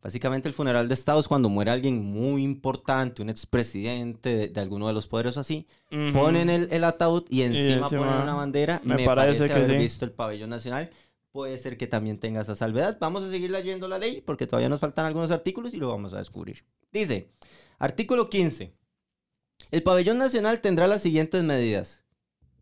Básicamente el funeral de Estado es cuando muere alguien muy importante, un expresidente de, alguno de los poderes así, ponen el, ataúd y encima, ponen una bandera. Me, parece, que haber visto el pabellón nacional. Puede ser que también tenga esa salvedad. Vamos a seguir leyendo la ley porque todavía nos faltan algunos artículos y lo vamos a descubrir. Dice, artículo 15. El pabellón nacional tendrá las siguientes medidas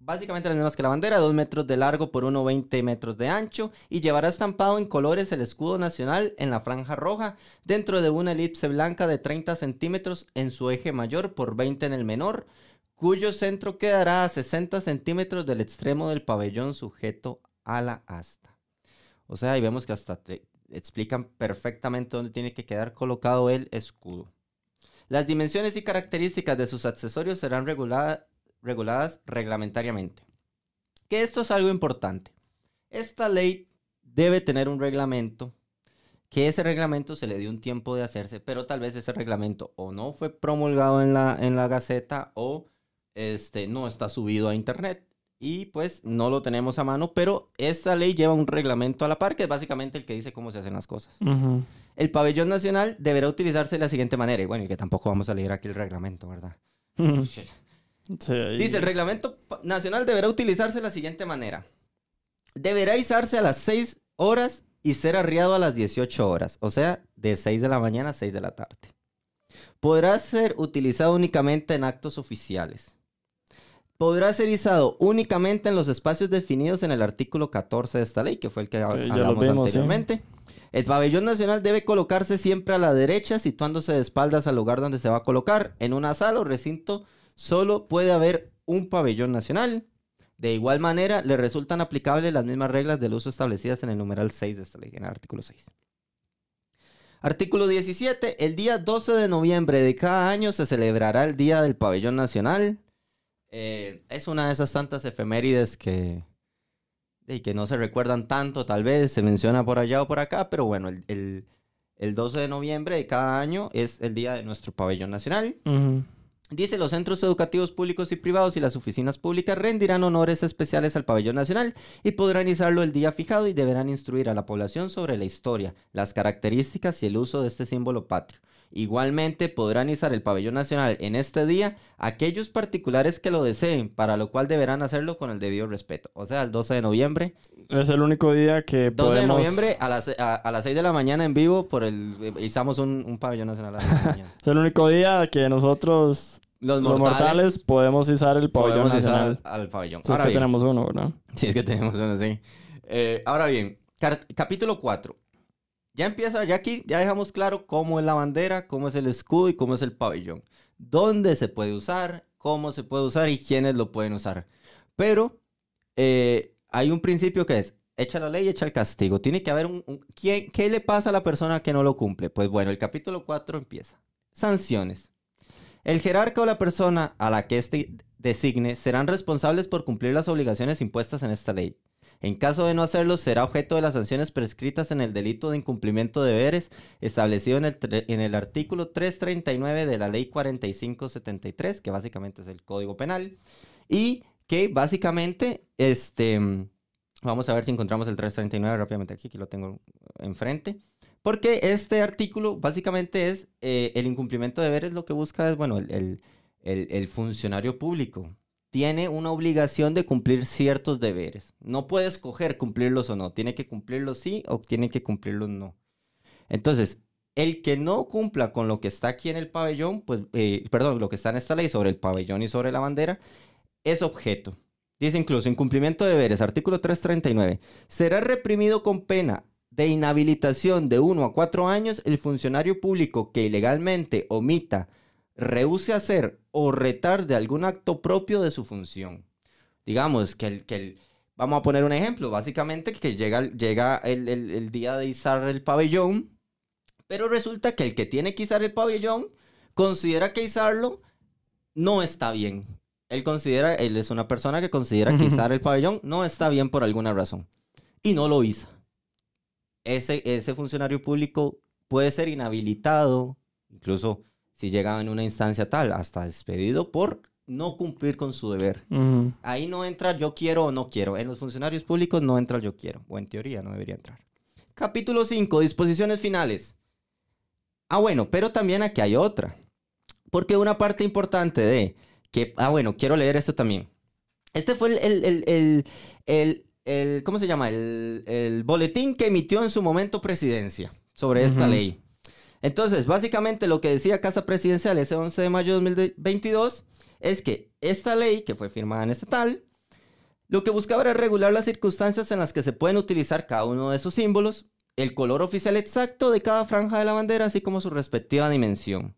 básicamente las mismas que la bandera, 2 metros de largo por 1,20 metros de ancho y llevará estampado en colores el escudo nacional en la franja roja dentro de una elipse blanca de 30 centímetros en su eje mayor por 20 en el menor, cuyo centro quedará a 60 centímetros del extremo del pabellón sujeto a la asta. O sea, ahí vemos que hasta te explican perfectamente dónde tiene que quedar colocado el escudo. Las dimensiones y características de sus accesorios serán reguladas reguladas reglamentariamente. Que esto es algo importante. Esta ley debe tener un reglamento, que ese reglamento se le dio un tiempo de hacerse, pero tal vez ese reglamento o no fue promulgado en la, en la Gaceta o este, no está subido a Internet. Y pues no lo tenemos a mano, pero esta ley lleva un reglamento a la par, que es básicamente el que dice cómo se hacen las cosas. El pabellón nacional deberá utilizarse de la siguiente manera. Y bueno, y que tampoco vamos a leer aquí el reglamento, ¿verdad? Dice, el reglamento nacional deberá utilizarse de la siguiente manera. Deberá izarse a las 6 horas y ser arriado a las 18 horas, o sea, de 6 de la mañana a 6 de la tarde. Podrá ser utilizado únicamente en actos oficiales. Podrá ser izado únicamente en los espacios definidos en el artículo 14 de esta ley, que fue el que hablamos anteriormente. El pabellón nacional debe colocarse siempre a la derecha, situándose de espaldas al lugar donde se va a colocar, en una sala o recinto solo puede haber un pabellón nacional. De igual manera, le resultan aplicables las mismas reglas del uso establecidas en el numeral 6 de esta ley, en el artículo 6. Artículo 17. El día 12 de noviembre de cada año se celebrará el Día del Pabellón Nacional. Eh, es una de esas tantas efemérides que, que no se recuerdan tanto, tal vez se menciona por allá o por acá, pero bueno, el, el, 12 de noviembre de cada año es el día de nuestro pabellón nacional. Dice, los centros educativos públicos y privados y las oficinas públicas rendirán honores especiales al pabellón nacional y podrán izarlo el día fijado y deberán instruir a la población sobre la historia, las características y el uso de este símbolo patrio. Igualmente podrán izar el pabellón nacional en este día aquellos particulares que lo deseen, para lo cual deberán hacerlo con el debido respeto. O sea, el 12 de noviembre. Es el único día que 12 de noviembre a las, a, las 6 de la mañana en vivo por el izamos un, pabellón nacional a mañana. es el único día que nosotros los mortales, podemos izar el pabellón nacional. al pabellón. Si es que tenemos uno, ¿verdad? Sí, es que tenemos uno, sí. Eh, ahora bien, capítulo 4. Ya empieza, ya aquí ya dejamos claro cómo es la bandera, cómo es el escudo y cómo es el pabellón. Dónde se puede usar, cómo se puede usar y quiénes lo pueden usar. Pero eh, hay un principio que es, echa la ley, echa el castigo. Tiene que haber un... ¿quién, ¿Qué le pasa a la persona que no lo cumple? Pues bueno, el capítulo 4 empieza. Sanciones. El jerarca o la persona a la que éste designe serán responsables por cumplir las obligaciones impuestas en esta ley. En caso de no hacerlo, será objeto de las sanciones prescritas en el delito de incumplimiento de deberes establecido en el, en el artículo 339 de la Ley 4573, que básicamente es el Código Penal, y que básicamente, este, vamos a ver si encontramos el 339 rápidamente aquí, que lo tengo enfrente. Porque este artículo básicamente es eh, el incumplimiento de deberes, lo que busca es, bueno, el, el, el funcionario público tiene una obligación de cumplir ciertos deberes. No puede escoger cumplirlos o no. Tiene que cumplirlos sí o tiene que cumplirlos no. Entonces, el que no cumpla con lo que está aquí en el pabellón, pues, eh, perdón, lo que está en esta ley sobre el pabellón y sobre la bandera, es objeto. Dice incluso, incumplimiento de deberes, artículo 339, será reprimido con pena de inhabilitación de 1 a 4 años el funcionario público que ilegalmente omita rehúse hacer o retarde algún acto propio de su función. Digamos que el, que el, vamos a poner un ejemplo, básicamente que llega, llega el, el, día de izar el pabellón, pero resulta que el que tiene que izar el pabellón considera que izarlo no está bien. Él considera, él es una persona que considera que izar el pabellón no está bien por alguna razón y no lo iza. Ese, ese funcionario público puede ser inhabilitado, incluso si llega en una instancia tal, hasta despedido por no cumplir con su deber. Ahí no entra yo quiero o no quiero. En los funcionarios públicos no entra yo quiero. O en teoría no debería entrar. Capítulo 5, disposiciones finales. Ah, bueno, pero también aquí hay otra. Porque una parte importante de que, ah, bueno, quiero leer esto también. Este fue el, el, el, el ¿cómo se llama? El, boletín que emitió en su momento presidencia sobre esta ley. Entonces, básicamente lo que decía Casa Presidencial ese 11 de mayo de 2022 es que esta ley, que fue firmada en estatal, lo que buscaba era regular las circunstancias en las que se pueden utilizar cada uno de esos símbolos, el color oficial exacto de cada franja de la bandera, así como su respectiva dimensión.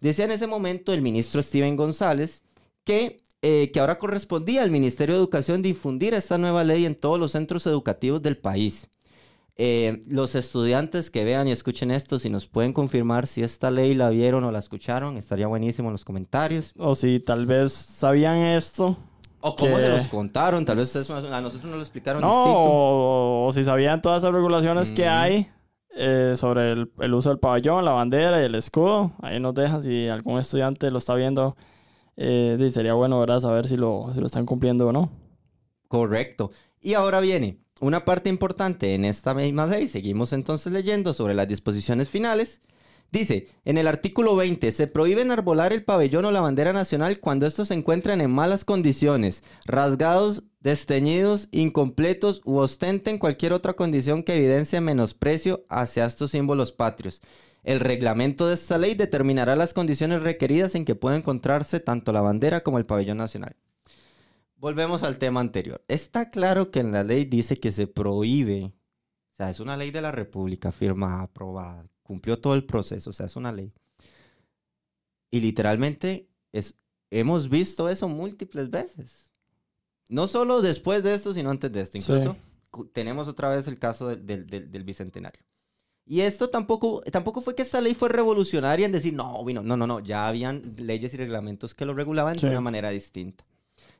Decía en ese momento el ministro Steven González que, eh, que ahora correspondía al Ministerio de Educación difundir esta nueva ley en todos los centros educativos del país. Eh, los estudiantes que vean y escuchen esto, si nos pueden confirmar si esta ley la vieron o la escucharon, estaría buenísimo en los comentarios. O si tal vez sabían esto. O cómo se los contaron, tal vez a nosotros nos lo explicaron no, O, si sabían todas esas regulaciones que hay eh, sobre el, uso del pabellón, la bandera y el escudo. Ahí nos dejan si algún estudiante lo está viendo. Eh, sería bueno, ¿verdad? Saber si lo, si lo están cumpliendo o no. Correcto. Y ahora viene una parte importante en esta misma ley, seguimos entonces leyendo sobre las disposiciones finales, dice, en el artículo 20, se prohíbe enarbolar el pabellón o la bandera nacional cuando estos se encuentren en malas condiciones, rasgados, desteñidos, incompletos u ostenten cualquier otra condición que evidencie menosprecio hacia estos símbolos patrios. El reglamento de esta ley determinará las condiciones requeridas en que pueda encontrarse tanto la bandera como el pabellón nacional. Volvemos al tema anterior. Está claro que en la ley dice que se prohíbe, o sea, es una ley de la República firmada, aprobada, cumplió todo el proceso, o sea, es una ley. Y literalmente es, hemos visto eso múltiples veces. No solo después de esto, sino antes de esto. Incluso tenemos otra vez el caso del, del, Bicentenario. Y esto tampoco, tampoco fue que esta ley fue revolucionaria en decir, no, no, no, no, ya habían leyes y reglamentos que lo regulaban de una manera distinta.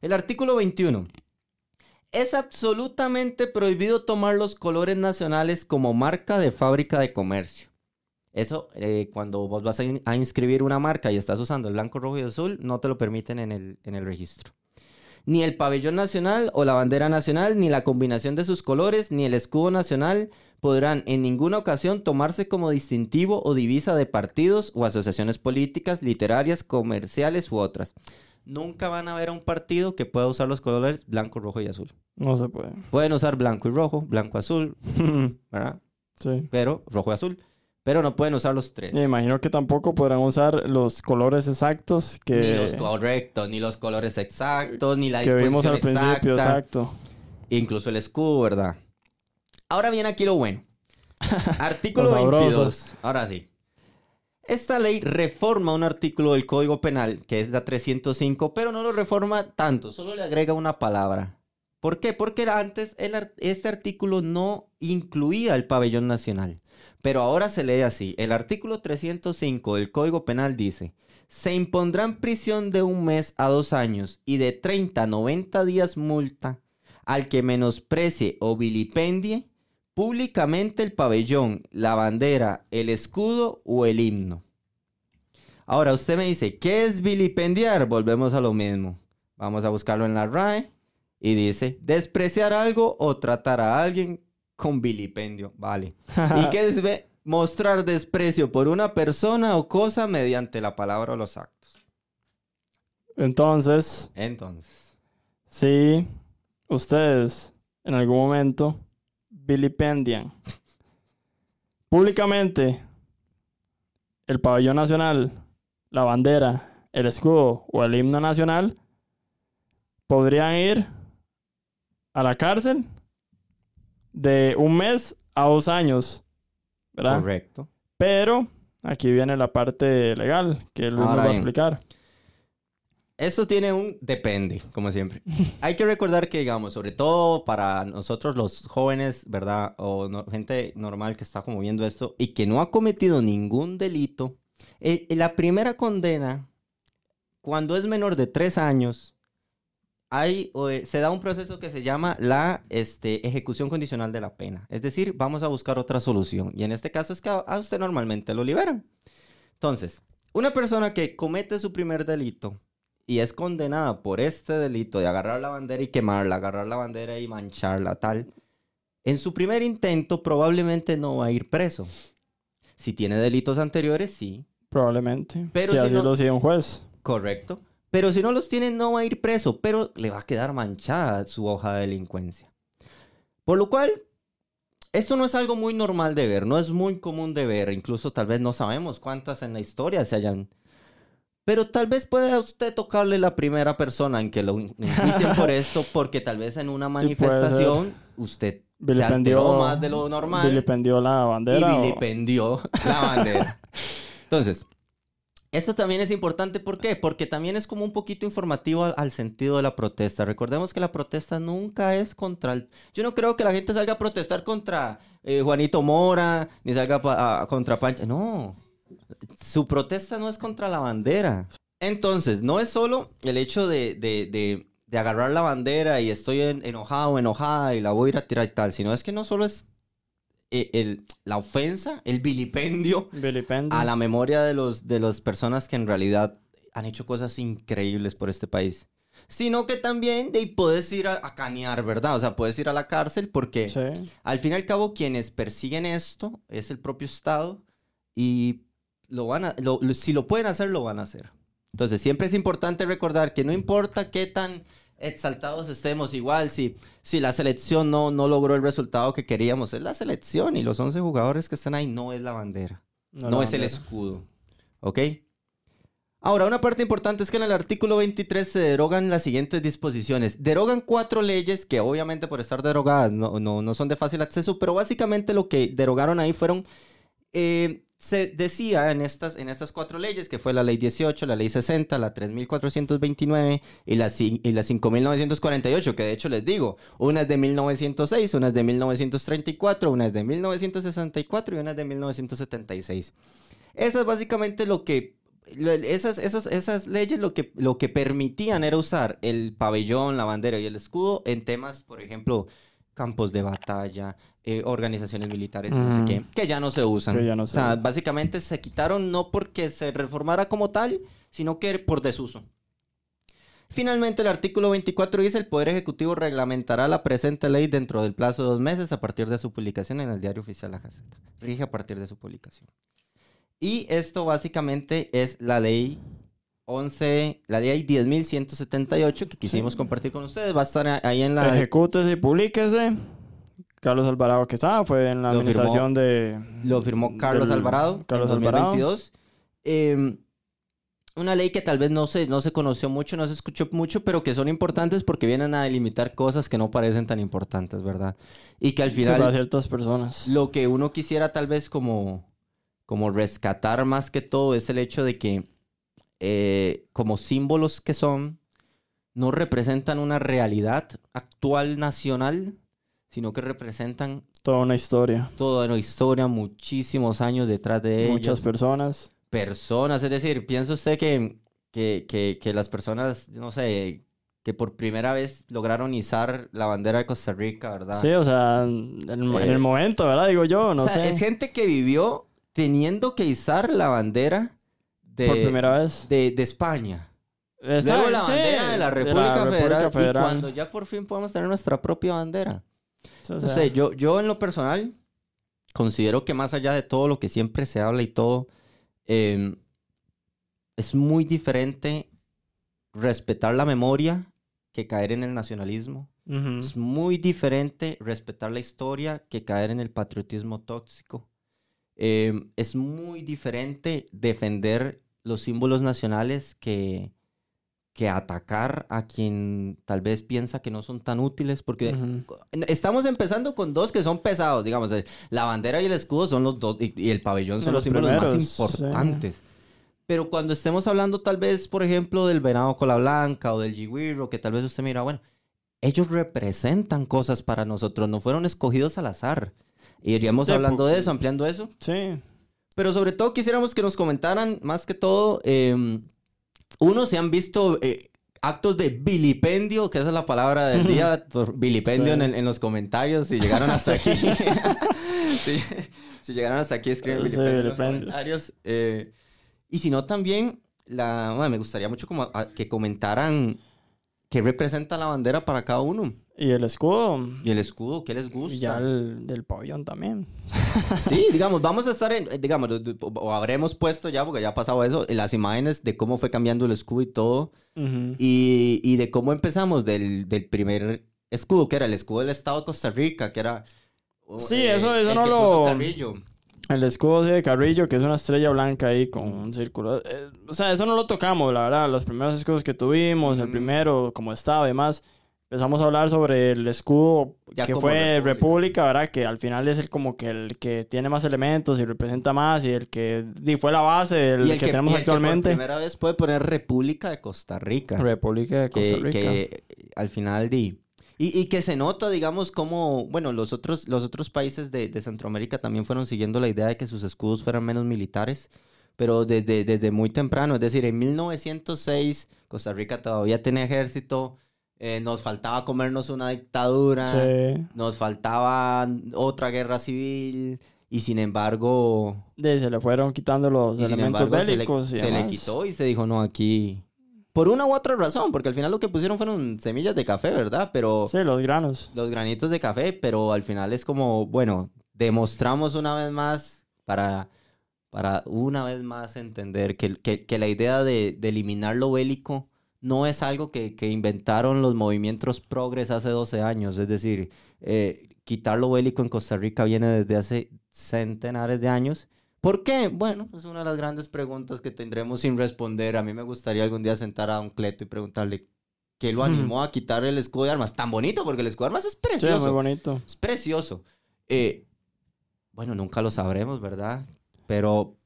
El artículo 21. Es absolutamente prohibido tomar los colores nacionales como marca de fábrica de comercio. Eso, eh, cuando vos vas a, inscribir una marca y estás usando el blanco, rojo y azul, no te lo permiten en el, en el registro. Ni el pabellón nacional o la bandera nacional, ni la combinación de sus colores, ni el escudo nacional podrán en ninguna ocasión tomarse como distintivo o divisa de partidos o asociaciones políticas, literarias, comerciales u otras nunca van a ver a un partido que pueda usar los colores blanco, rojo y azul. No se puede. Pueden usar blanco y rojo, blanco, azul, ¿verdad? Sí. Pero rojo y azul. Pero no pueden usar los tres. Me imagino que tampoco podrán usar los colores exactos que... Ni los correctos, ni los colores exactos, ni la que vimos al principio, exacto. Incluso el escudo, ¿verdad? Ahora viene aquí lo bueno. Artículo 22. Ahora sí. Esta ley reforma un artículo del Código Penal, que es la 305, pero no lo reforma tanto, solo le agrega una palabra. ¿Por qué? Porque antes este artículo no incluía el pabellón nacional, pero ahora se lee así. El artículo 305 del Código Penal dice, se impondrán prisión de un mes a dos años y de 30 a 90 días multa al que menosprecie o vilipendie públicamente el pabellón, la bandera, el escudo o el himno. Ahora usted me dice, ¿qué es vilipendiar? Volvemos a lo mismo. Vamos a buscarlo en la RAE y dice, despreciar algo o tratar a alguien con vilipendio. Vale. ¿Y qué es mostrar desprecio por una persona o cosa mediante la palabra o los actos? Entonces. Entonces. Si ustedes en algún momento vilipendian públicamente el pabellón nacional, la bandera, el escudo o el himno nacional, podrían ir a la cárcel de un mes a dos años. ¿Verdad? Correcto. Pero aquí viene la parte legal que Luis nos va a explicar. Eso tiene un depende, como siempre. Hay que recordar que, digamos, sobre todo para nosotros los jóvenes, ¿verdad? O gente normal que está como viendo esto y que no ha cometido ningún delito, eh, la primera condena, cuando es menor de tres años, hay, eh, se da un proceso que se llama la este, ejecución condicional de la pena. Es decir, vamos a buscar otra solución. Y en este caso es que a usted normalmente lo liberan. Entonces, una persona que comete su primer delito y es condenada por este delito de agarrar la bandera y quemarla, agarrar la bandera y mancharla, tal, en su primer intento probablemente no va a ir preso. Si tiene delitos anteriores, sí. Probablemente. Pero si, así lo sigue un juez. Correcto. Pero si no los tiene, no va a ir preso, pero le va a quedar manchada su hoja de delincuencia. Por lo cual, esto no es algo muy normal de ver, no es muy común de ver, incluso tal vez no sabemos cuántas en la historia se hayan pero tal vez pueda usted tocarle la primera persona en que lo indicen por esto, porque tal vez en una manifestación usted se alteró más de lo normal. Vilipendió la bandera. Y vilipendió la bandera. Entonces, esto también es importante, ¿por qué? Porque también es como un poquito informativo al, sentido de la protesta. Recordemos que la protesta nunca es contra el... Yo no creo que la gente salga a protestar contra eh, Juanito Mora, ni salga contra Pancha. No, su protesta no es contra la bandera. Entonces, no es solo el hecho de, agarrar la bandera y estoy enojado, enojada y la voy a ir a tirar y tal, sino es que no solo es eh, la ofensa, el vilipendio, a la memoria de, los, de las personas que en realidad han hecho cosas increíbles por este país. Sino que también de, puedes ir a, canear, ¿verdad? O sea, puedes ir a la cárcel porque al fin y al cabo quienes persiguen esto es el propio Estado y lo van a, si lo pueden hacer, lo van a hacer. Entonces, siempre es importante recordar que no importa qué tan exaltados estemos, igual si, si la selección no, no logró el resultado que queríamos, es la selección y los 11 jugadores que están ahí no es la bandera, no, es el escudo. ¿Ok? Ahora, una parte importante es que en el artículo 23 se derogan las siguientes disposiciones. Derogan cuatro leyes que obviamente por estar derogadas no, no, no son de fácil acceso, pero básicamente lo que derogaron ahí fueron eh, se decía en estas, en estas cuatro leyes, que fue la ley 18, la ley 60, la 3429 y la, y la 5948, que de hecho les digo, una es de 1906, una es de 1934, una es de 1964 y una es de 1976. Eso es básicamente lo que esas, esas leyes lo que, lo que permitían era usar el pabellón, la bandera y el escudo en temas, por ejemplo, campos de batalla, eh, organizaciones militares, no sé qué, que ya no se usan. o sea, básicamente se quitaron no porque se reformara como tal, sino que por desuso. Finalmente, el artículo 24 dice, el Poder Ejecutivo reglamentará la presente ley dentro del plazo de dos meses a partir de su publicación en el Diario Oficial La Gaceta. Rige a partir de su publicación. Y esto básicamente es la ley 11, la ley 10.178 que quisimos compartir con ustedes. Va a estar ahí en la... Ejecútese y publíquese. Carlos Alvarado que estaba, fue en la administración de... Lo firmó Carlos Alvarado Carlos en 2022. Em, una ley que tal vez no se, no se conoció mucho, no se escuchó mucho, pero que son importantes porque vienen a delimitar cosas que no parecen tan importantes, ¿verdad? Y que al final... para ciertas personas. Lo que uno quisiera tal vez como como rescatar más que todo es el hecho de que eh, como símbolos que son, no representan una realidad actual nacional, sino que representan... Toda una historia. Toda una historia, muchísimos años detrás de ellos. Muchas personas. Personas, es decir, piensa usted que, que, que, las personas, no sé, que por primera vez lograron izar la bandera de Costa Rica, ¿verdad? Sí, o sea, en, el eh, momento, ¿verdad? Digo yo, no sé. Es gente que vivió teniendo que izar la bandera de, Por primera vez. de, España. Luego la bandera de la República, Federal, Y cuando ya por fin podemos tener nuestra propia bandera. no sé, yo, yo en lo personal considero que más allá de todo lo que siempre se habla y todo, em, es muy diferente respetar la memoria que caer en el nacionalismo. Es muy diferente respetar la historia que caer en el patriotismo tóxico. Em, es muy diferente defender los símbolos nacionales que, que atacar a quien tal vez piensa que no son tan útiles, porque estamos empezando con dos que son pesados, digamos, eh, la bandera y el escudo son los dos, y, el pabellón son los, símbolos más importantes. Pero cuando estemos hablando tal vez, por ejemplo, del venado cola blanca o del jiguiro, que tal vez usted mira, bueno, ellos representan cosas para nosotros, no fueron escogidos al azar. Iríamos hablando de eso, ampliando eso. Sí. Pero sobre todo quisiéramos que nos comentaran, más que todo, eh, uno, si han visto eh, actos de vilipendio, que esa es la palabra del día, vilipendio en, los comentarios, si llegaron hasta aquí. si, llegaron hasta aquí, escriben vilipendio, en los comentarios. Eh, y si no, también, la, me gustaría mucho como que comentaran qué representa la bandera para cada uno. Y el escudo. Y el escudo, ¿qué les gusta? Y ya el del pabellón también. sí, digamos, vamos a estar en, digamos, o habremos puesto ya, porque ya ha pasado eso, las imágenes de cómo fue cambiando el escudo y todo. y, y, de cómo empezamos del, del, primer escudo, que era el escudo del Estado de Costa Rica, que era... Sí, eh, eso, eso no lo... El escudo de Carrillo, que es una estrella blanca ahí con un círculo. Eh, o sea, eso no lo tocamos, la verdad. Los primeros escudos que tuvimos, el primero, como estaba y demás empezamos a hablar sobre el escudo que fue República. ¿verdad? Que al final es el como que el que tiene más elementos y representa más y el que fue la base del que, tenemos actualmente. Que por primera vez puede poner República de Costa Rica. República de Costa Rica. Que, al final di... Y, que se nota, digamos, como, bueno, los otros, los otros países de, de, Centroamérica también fueron siguiendo la idea de que sus escudos fueran menos militares, pero desde, desde muy temprano, es decir, en 1906 Costa Rica todavía tenía ejército, eh, nos faltaba comernos una dictadura, nos faltaba otra guerra civil y sin embargo... se le fueron quitando los elementos bélicos. Se, le, quitó y se dijo, no, aquí... Por una u otra razón, porque al final lo que pusieron fueron semillas de café, ¿verdad? Pero... Sí, los granos. Los granitos de café, pero al final es como, bueno, demostramos una vez más para, para una vez más entender que, que, la idea de, de eliminar lo bélico no es algo que, inventaron los movimientos progres hace 12 años. Es decir, eh, quitar lo bélico en Costa Rica viene desde hace centenares de años. ¿Por qué? Bueno, es una de las grandes preguntas que tendremos sin responder. A mí me gustaría algún día sentar a un cleto y preguntarle qué lo animó a quitar el escudo de armas. Tan bonito, porque el escudo de armas es precioso. muy bonito. Es precioso. Eh, bueno, nunca lo sabremos, ¿verdad? Pero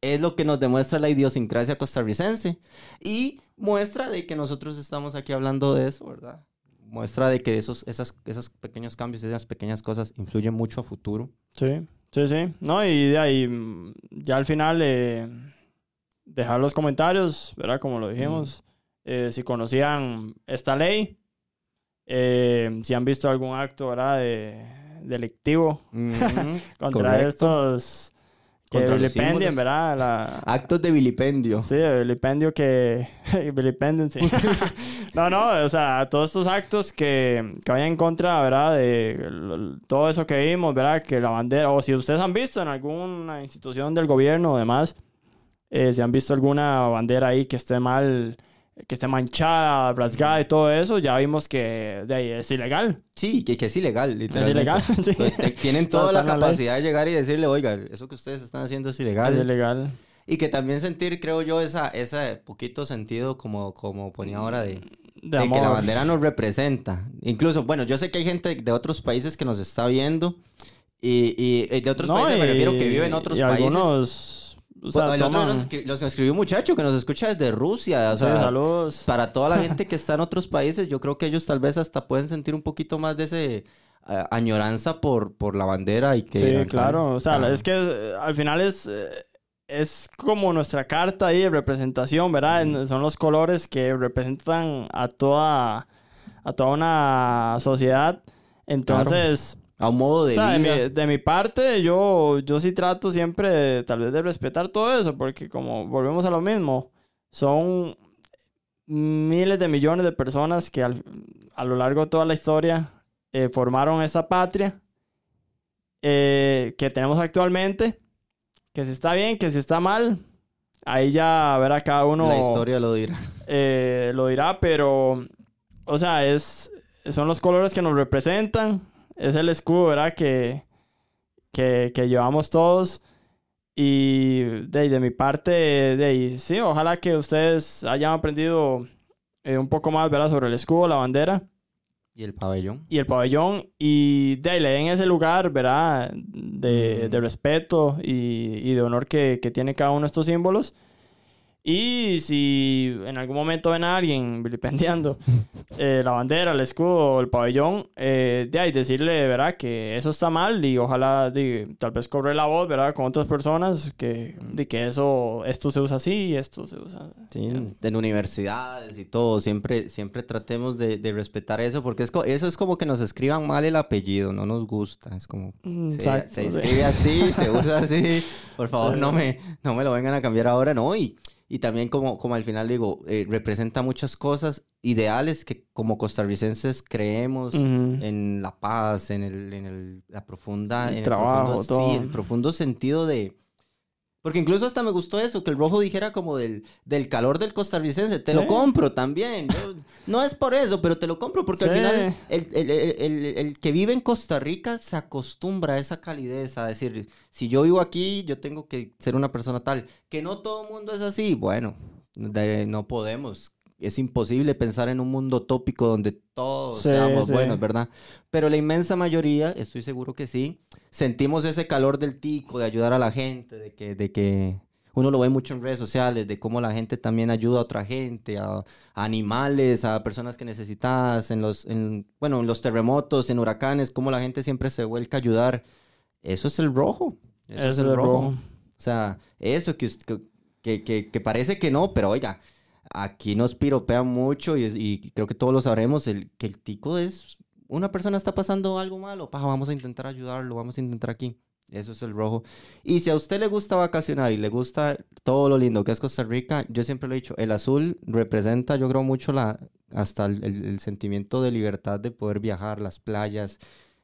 es lo que nos demuestra la idiosincrasia costarricense y muestra de que nosotros estamos aquí hablando de eso, ¿verdad? Muestra de que esos, esas, esos pequeños cambios, esas pequeñas cosas influyen mucho a futuro. Sí, sí, sí. No, y de ahí, mm, ya al final, eh, dejar los comentarios, ¿verdad? Como lo dijimos. Eh, si conocían esta ley, eh, si han visto algún acto, ¿verdad? De, delictivo contra estos que vilipendian, ¿verdad? Actos de vilipendio. Sí, vilipendio que... vilipendio, sí. no, no, o sea, todos estos actos que, que vayan en contra, ¿verdad? De todo eso que vimos, ¿verdad? Que la bandera... O si ustedes han visto en alguna institución del gobierno o demás, eh, si han visto alguna bandera ahí que esté mal que esté manchada, rasgada y todo eso, ya vimos que de ahí es ilegal. Sí, que, que es ilegal, literalmente. Es ilegal, tienen toda la capacidad de llegar y decirle, oiga, eso que ustedes están haciendo es ilegal. Es ilegal. Y que también sentir, creo yo, esa, ese poquito sentido como, como ponía ahora de, de, que la bandera nos representa. Incluso, bueno, yo sé que hay gente de otros países que nos está viendo y, y, de otros países me refiero que viven en otros y países. Algunos el otro nos, escribió un muchacho que nos escucha desde Rusia. O sea, saludos. Para toda la gente que está en otros países, yo creo que ellos tal vez hasta pueden sentir un poquito más de ese añoranza por, por la bandera y que... Sí, claro. O sea, es que eh, al final es, eh, es como nuestra carta ahí de representación, ¿verdad? Son los colores que representan a toda, a toda una sociedad. Entonces... A un modo de vida. De mi, parte, yo, yo sí trato siempre tal vez de respetar todo eso, porque como volvemos a lo mismo, son miles de millones de personas que a lo largo de toda la historia eh, formaron esa patria eh, que tenemos actualmente, que si está bien, que si está mal, ahí ya verá cada uno. La historia lo dirá. Eh, lo dirá, pero, o sea, es, son los colores que nos representan es el escudo, ¿verdad? Que, que, llevamos todos. Y de, mi parte, de, sí, ojalá que ustedes hayan aprendido eh, un poco más, ¿verdad? Sobre el escudo, la bandera. Y el pabellón. Y el pabellón. Y de le den ese lugar, ¿verdad? De, de respeto y, y, de honor que, que tiene cada uno de estos símbolos. Y si en algún momento ven a alguien vilipendiando eh, la bandera, el escudo, el pabellón, eh, de ahí decirle, ¿verdad? Que eso está mal y ojalá tal vez corre la voz, ¿verdad? Con otras personas que, de que eso, esto se usa así esto se usa. Sí, en universidades y todo, siempre, siempre tratemos de, de respetar eso porque es eso es como que nos escriban mal el apellido, no nos gusta. Es como, mm, se, se, escribe así, se usa así. Por favor, no, me, no me lo vengan a cambiar ahora, no. Y y también como, como al final digo, eh, representa muchas cosas ideales que como costarricenses creemos en la paz, en el, en el la profunda... en trabajo, el profundo, Sí, el profundo sentido de, porque incluso hasta me gustó eso, que el rojo dijera como del, del calor del costarricense. Te lo compro también. no es por eso, pero te lo compro porque al final el, el, el, el, que vive en Costa Rica se acostumbra a esa calidez, a decir, si yo vivo aquí, yo tengo que ser una persona tal. Que no todo el mundo es así. Bueno, no podemos es imposible pensar en un mundo tópico donde todos seamos buenos, ¿verdad? Pero la inmensa mayoría, estoy seguro que sí, sentimos ese calor del tico, de ayudar a la gente, de que, de que uno lo ve mucho en redes sociales, de cómo la gente también ayuda a otra gente, a, animales, a personas que necesitas, en los, en, bueno, en los terremotos, en huracanes, cómo la gente siempre se vuelca a ayudar. Eso es el rojo. Eso es, el rojo. O sea, eso que, que, que, que parece que no, pero oiga, aquí nos piropean mucho y, creo que todos lo sabremos, el, que el tico es, una persona está pasando algo malo, paja, vamos a intentar ayudarlo, vamos a intentar aquí. Eso es el rojo. Y si a usted le gusta vacacionar y le gusta todo lo lindo que es Costa Rica, yo siempre lo he dicho, el azul representa, yo creo, mucho la, hasta el, sentimiento de libertad de poder viajar, las playas.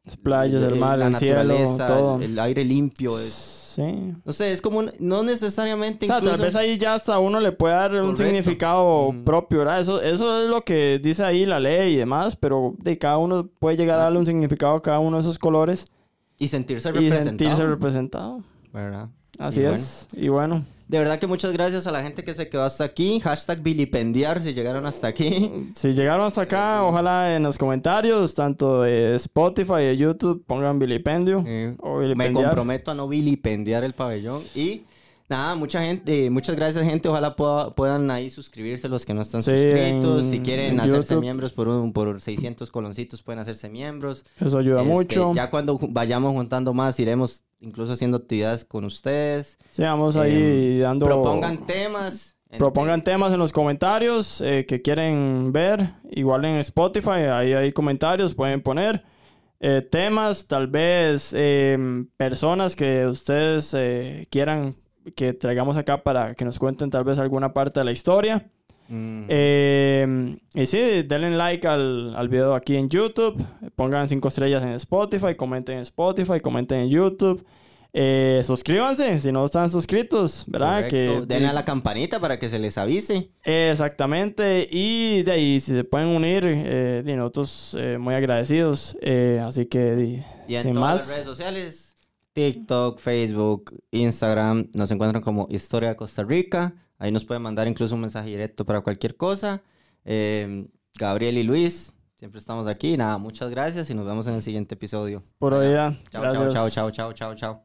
Las playas, el, mar, la naturaleza, el, aire limpio. Es, Sí. No sé, es como, no necesariamente. O sea, tal vez ahí ya hasta uno le puede dar un significado propio, ¿verdad? Eso, eso es lo que dice ahí la ley y demás, pero de cada uno puede llegar a darle un significado a cada uno de esos colores. Y sentirse representado. Y sentirse representado. ¿Verdad? Así es. Y bueno. De verdad que muchas gracias a la gente que se quedó hasta aquí. Hashtag vilipendiar si llegaron hasta aquí. Si llegaron hasta acá, ojalá en los comentarios, tanto de Spotify y de YouTube, pongan vilipendio. Me comprometo a no vilipendiar el pabellón. Y Nada, mucha gente, muchas gracias gente. Ojalá puedan ahí suscribirse los que no están suscritos. si quieren hacerse miembros por un, por 600 coloncitos pueden hacerse miembros. Eso ayuda este, mucho. Ya cuando vayamos juntando más iremos incluso haciendo actividades con ustedes. Sí, vamos ahí em, dando... Propongan temas. Propongan temas en los comentarios eh, que quieren ver. Igual en Spotify, ahí hay comentarios, pueden poner. Eh, temas, tal vez em, personas que ustedes eh, quieran que traigamos acá para que nos cuenten tal vez alguna parte de la historia. Mm. Em, y sí, denle like al, al, video aquí en YouTube, pongan cinco estrellas en Spotify, comenten en Spotify, comenten en YouTube. Eh, suscríbanse si no están suscritos, ¿verdad? Que, Denle a la campanita para que se les avise. Exactamente. Y de ahí, si se pueden unir, eh, nosotros eh, muy agradecidos. Eh, así que, y en todas las redes sociales, TikTok, Facebook, Instagram, nos encuentran como Historia de Costa Rica. Ahí nos pueden mandar incluso un mensaje directo para cualquier cosa. Gabriel y Luis, siempre estamos aquí. Nada, muchas gracias y nos vemos en el siguiente episodio. Por hoy ya. Chao, chao, chao, chao, chao, chao, chao.